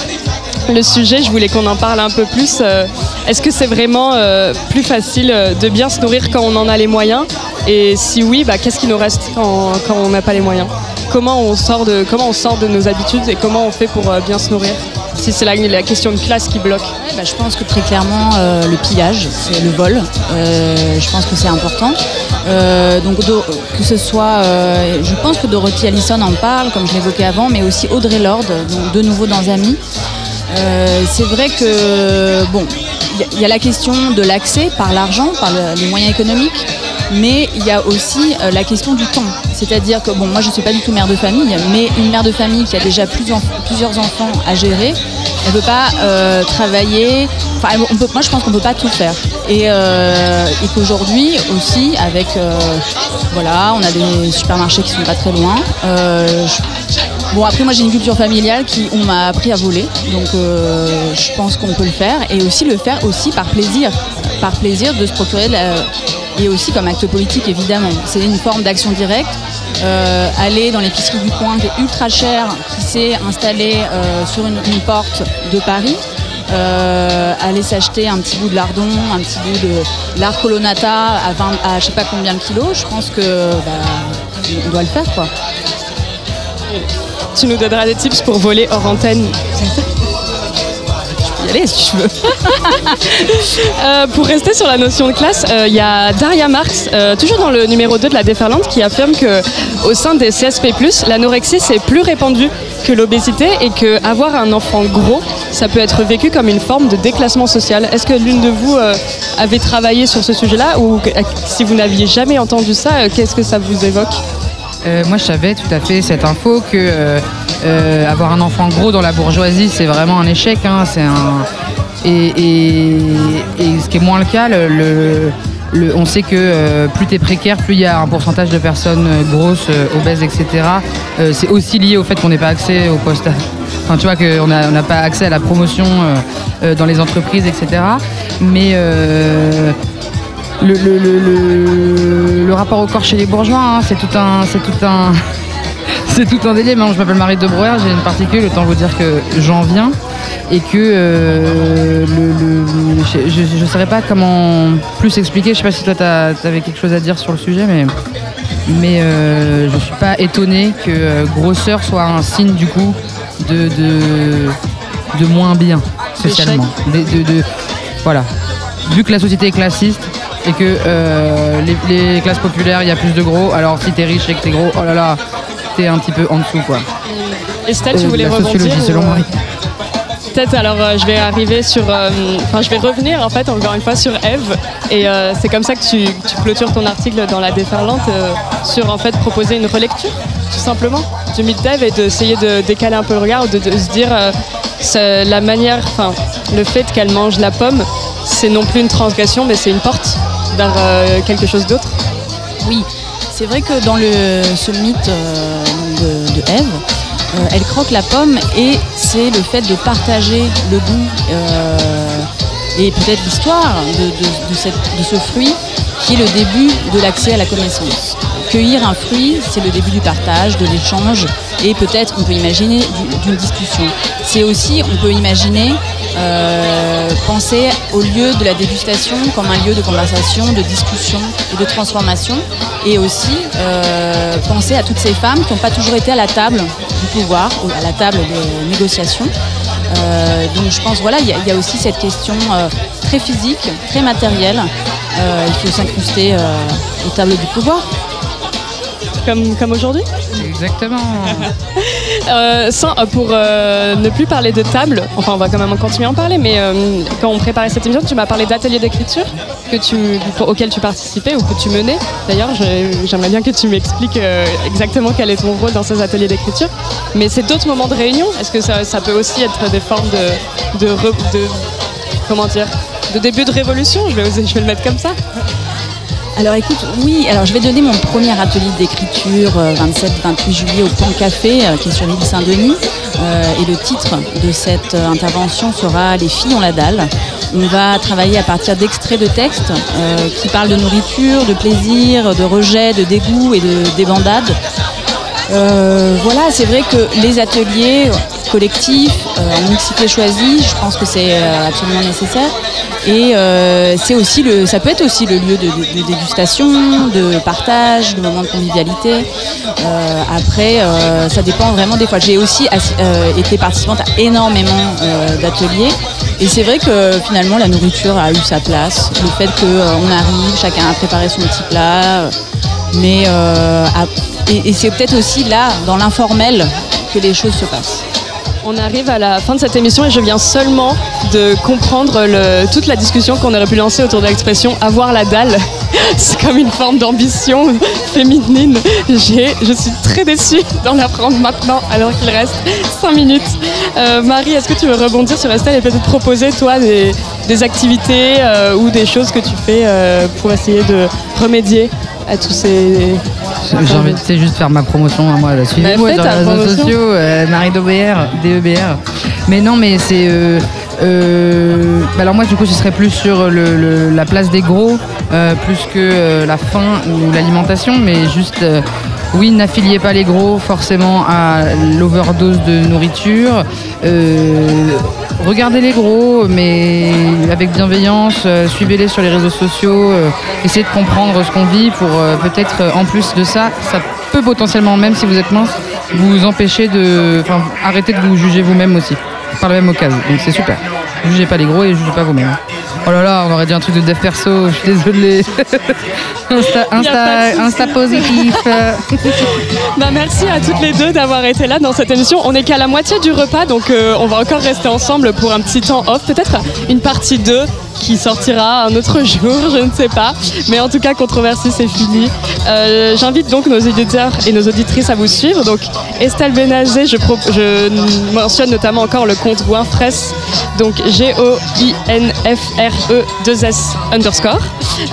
le sujet. Je voulais qu'on en parle un peu plus. Euh, Est-ce que c'est vraiment euh, plus facile euh, de bien se nourrir quand on en a les moyens? Et si oui, bah, qu'est-ce qui nous reste quand, on n'a pas les moyens? Comment on, sort de, comment on sort de nos habitudes et comment on fait pour bien se nourrir? Si c'est la, question de classe qui bloque. Bah, je pense que très clairement, le pillage, c'est le vol. Je pense que c'est important. Donc Do- que ce soit, je pense que Dorothy Allison en parle, comme je l'évoquais avant, mais aussi Audrey Lorde, de nouveau dans Amis. Euh, c'est vrai que bon, il y a- la question de l'accès par l'argent, par le- les moyens économiques, mais il y a aussi euh, la question du temps. C'est-à-dire que bon, moi je ne suis pas du tout mère de famille, mais une mère de famille qui a déjà plusieurs enfants à gérer, elle ne peut pas euh, travailler. Enfin, on peut, moi je pense qu'on ne peut pas tout faire. Et, qu'aujourd'hui aussi, avec voilà, on a des supermarchés qui sont pas très loin. Bon après moi j'ai une culture familiale qui on m'a appris à voler. Donc euh, je pense qu'on peut le faire et aussi le faire aussi par plaisir. Par plaisir de se procurer de la- et aussi comme acte politique évidemment. C'est une forme d'action directe. Euh, aller dans l'épicerie du coin qui est ultra cher qui s'est installé euh, sur une, porte de Paris. Aller s'acheter un petit bout de lardon, un petit bout de lard colonnata à, 20, à je sais pas combien de kilos, je pense que bah, on doit le faire quoi. Tu nous donneras des tips pour voler hors antenne. Y aller si tu veux. Euh, pour rester sur la notion de classe, euh, il y a Daria Marx, euh, toujours dans le numéro 2 de la déferlante, qui affirme que au sein des CSP+, l'anorexie c'est plus répandu que l'obésité et que avoir un enfant gros, ça peut être vécu comme une forme de déclassement social. Est-ce que l'une de vous euh, avait travaillé sur ce sujet-là ou si vous n'aviez jamais entendu ça, euh, qu'est-ce que ça vous évoque? Euh, moi, je savais tout à fait cette info que euh, euh, avoir un enfant gros dans la bourgeoisie, c'est vraiment un échec. hein, c'est un et, ce qui est moins le cas, le, on sait que plus tu es précaire, plus il y a un pourcentage de personnes grosses, obèses, etc. C'est aussi lié au fait qu'on n'ait pas accès au poste. Enfin, tu vois qu'on n'a pas accès à la promotion dans les entreprises, etc. Mais le, le- le- le- le rapport au corps chez les bourgeois, hein, c'est tout un, c'est tout un, c'est tout un délire. Je m'appelle Marie de Brouwer, j'ai une particule. Autant vous dire que j'en viens et que euh, le, le- je ne saurais pas comment plus expliquer. Je sais pas si toi tu avais quelque chose à dire sur le sujet, mais mais euh, je suis pas étonnée que euh, grosseur soit un signe du coup de de, de moins bien socialement. De- de- de- voilà. Vu que la société est classiste et que euh, les, les classes populaires, il y a plus de gros, alors si t'es riche et que t'es gros, oh là là, t'es un petit peu en dessous quoi. Estelle, tu Euh, voulais la rebondir selon euh. Peut-être alors euh, je vais arriver sur, enfin je vais revenir en fait encore une fois sur Eve et c'est comme ça que tu, tu clôtures ton article dans la déferlante sur en fait proposer une relecture tout simplement du mythe d'Ève et d'essayer de décaler un peu le regard, de, de se dire la manière, enfin le fait qu'elle mange la pomme, c'est non plus une transgression mais c'est une porte vers euh, quelque chose d'autre. Oui, c'est vrai que dans le, ce mythe euh, de, de Ève, euh, elle croque la pomme et c'est le fait de partager le goût et peut-être l'histoire de, cette- de ce fruit qui est le début de l'accès à la connaissance. Cueillir un fruit, c'est le début du partage, de l'échange et peut-être on peut imaginer du- d'une discussion. C'est aussi, on peut imaginer euh, penser au lieu de la dégustation comme un lieu de conversation, de discussion et de transformation et aussi euh, penser à toutes ces femmes qui n'ont pas toujours été à la table du pouvoir ou à la table des négociations. Euh, donc je pense voilà, il y, a- aussi cette question très physique, très matérielle. Il faut s'incruster aux tables du pouvoir. Comme, comme aujourd'hui? Exactement. Euh, euh, pour euh, ne plus parler de table, enfin on va quand même continuer à en parler, mais quand on préparait cette émission, tu m'as parlé d'ateliers d'écriture que tu, auxquels tu participais ou que tu menais. D'ailleurs, j'aimerais bien que tu m'expliques exactement quel est ton rôle dans ces ateliers d'écriture. Mais c'est d'autres moments de réunion Est-ce que ça, peut aussi être des formes de, de, de- comment dire, de début de révolution? Je vais, je vais le mettre comme ça. Alors écoute, oui, alors je vais donner mon premier atelier d'écriture euh, 27-28 juillet au Pan Café euh, qui est sur l'île Saint-Denis. Euh, et le titre de cette euh, intervention sera Les filles ont la dalle. On va travailler à partir d'extraits de textes euh, qui parlent de nourriture, de plaisir, de rejet, de dégoût et de débandade. Euh, voilà, c'est vrai que les ateliers collectifs euh, en mixité choisie, je pense que c'est euh, absolument nécessaire. Et euh, aussi le, ça peut être aussi le lieu de, dégustation, de partage, de moments de convivialité. Euh, après, euh, ça dépend vraiment des fois. J'ai aussi euh, été participante à énormément euh, d'ateliers. Et c'est vrai que finalement la nourriture a eu sa place. Le fait qu'on arrive, chacun a préparé son petit plat. euh, mais euh, et c'est peut-être aussi là, dans l'informel, que les choses se passent. On arrive à la fin de cette émission et je viens seulement de comprendre toute la discussion qu'on aurait pu lancer autour de l'expression avoir la dalle. C'est comme une forme d'ambition féminine. Je suis très déçue d'en apprendre maintenant alors qu'il reste 5 minutes. Euh, Marie, est-ce que tu veux rebondir sur Estelle et peut-être proposer toi des, des activités euh, ou des choses que tu fais euh, pour essayer de remédier à tous ces... J'ai envie de juste faire ma promotion à moi. là. Suivez-moi fais sur les réseaux sociaux, euh, Marie DEBR, DEBR. Mais non, mais c'est. euh, euh, bah alors moi, du coup, ce serait plus sur le- le- la place des gros, euh, plus que la faim ou l'alimentation, mais juste. Oui, n'affiliez pas les gros forcément à l'overdose de nourriture. Euh, regardez les gros, mais avec bienveillance. euh, Suivez-les sur les réseaux sociaux. euh, essayez de comprendre ce qu'on vit pour peut-être, en plus de ça, ça peut potentiellement, même si vous êtes mince, vous empêcher de. Enfin, arrêter de vous juger vous-même aussi, par la même occasion. Donc c'est super. Jugez pas les gros et jugez pas vous-même. Oh là là, on aurait dit un truc de dev perso, je suis désolée. Insta, Insta. Insta positif. Bah, merci à toutes les deux d'avoir été là dans cette émission. On n'est qu'à la moitié du repas, donc euh, on va encore rester ensemble pour un petit temps off. Peut-être une partie 2 qui sortira un autre jour, je ne sais pas. Mais en tout cas, controversie, c'est fini. Euh, J'invite donc nos éditeurs et nos auditrices à vous suivre. Donc Estelle Bénazé, je, je mentionne notamment encore le compte Winfress, donc G-O-I-N-F-R-E-2-S underscore,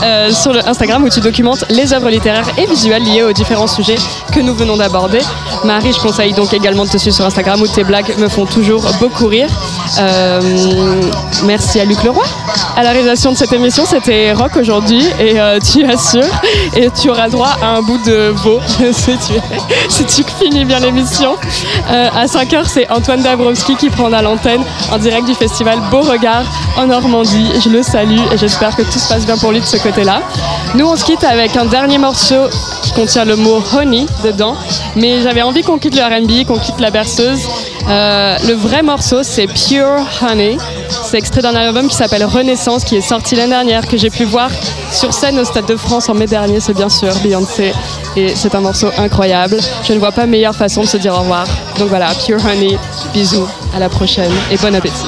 euh, sur le Instagram où tu documentes les œuvres littéraires et visuelles liées aux différents sujets que nous venons d'aborder. Marie, je conseille donc également de te suivre sur Instagram où tes blagues me font toujours beaucoup rire. Euh, merci à Luc Leroy. À la réalisation de cette émission, c'était Rock aujourd'hui et euh, tu assures et tu auras droit à un bout de veau si tu, si tu finis bien l'émission. Euh, à 5h, c'est Antoine Dabrowski qui prendra l'antenne en direct du festival Beauregard en Normandie. Je le salue et j'espère que tout se passe bien pour lui de ce côté-là. Nous, on se quitte avec un dernier morceau qui contient le mot honey dedans, mais j'avais envie qu'on quitte le RB, qu'on quitte la berceuse. Euh, le vrai morceau, c'est Pure Honey. C'est extrait d'un album qui s'appelle Renaissance, qui est sorti l'année dernière, que j'ai pu voir sur scène au Stade de France en mai dernier. C'est bien sûr Beyoncé. Et c'est un morceau incroyable. Je ne vois pas meilleure façon de se dire au revoir. Donc voilà, Pure Honey. Bisous. À la prochaine et bon appétit.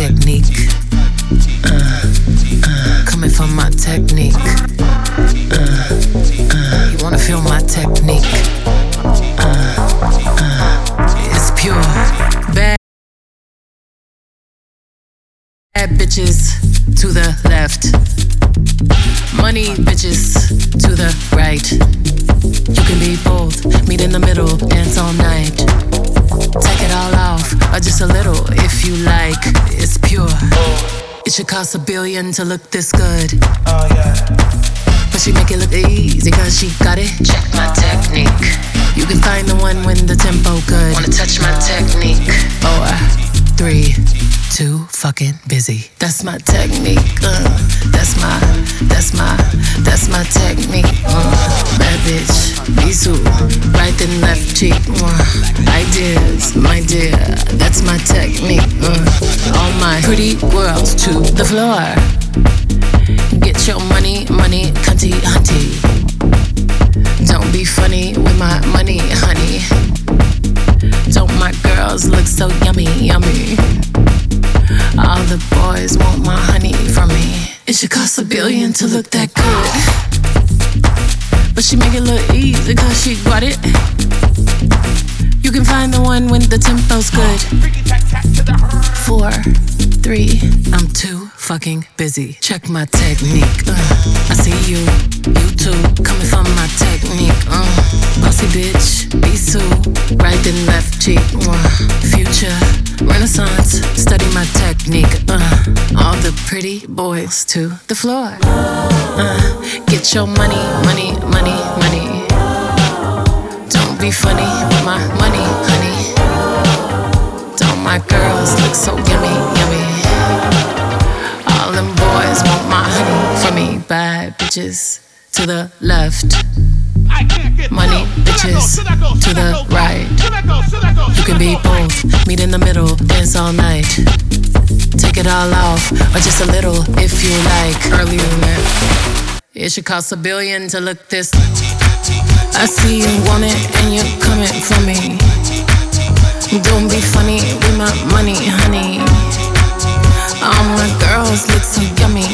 Technique. Uh, coming from my technique. Uh, you wanna feel bitches to the left. Money bitches to the right. You can be both, meet in the middle, dance all night. Take it all off, or just a little if you like. It's pure. It should cost a billion to look this good. Oh, yeah. But she make it look easy cause she got it. Check my technique. You can find the one when the tempo good. Wanna touch my technique? Four, three, too fucking busy. That's my technique. Uh, that's my, that's my, that's my technique. Uh, bad bitch, Bisou, right and left cheek. Uh, ideas, my dear, that's my technique. Uh, all my pretty girls to the floor. Get your money, money, cunty, hunty. Don't be funny with my money, honey. Don't my girls look so yummy, yummy? All the boys want my honey from me. It should cost a billion to look that good. But she make it look easy cause she got it. You can find the one when the tempo's good. Four, three, I'm too fucking busy. Check my technique. Uh, I see you, you too, coming from my technique. Uh, bossy bitch, be so right and left cheek. Uh, future, renaissance, study my technique. Uh, all the pretty boys to the floor. Uh, get your money, money, money, money. Don't be funny with my money, honey. Don't my girls look so yummy, yummy? All them boys want my honey for me. Bad bitches to the left. Money bitches to the right. You can be both, meet in the middle, dance all night. Take it all off, or just a little if you like. Than that. It should cost a billion to look this. I see you want it and you're coming for me. Don't be funny with my money, honey. All my girls look so yummy,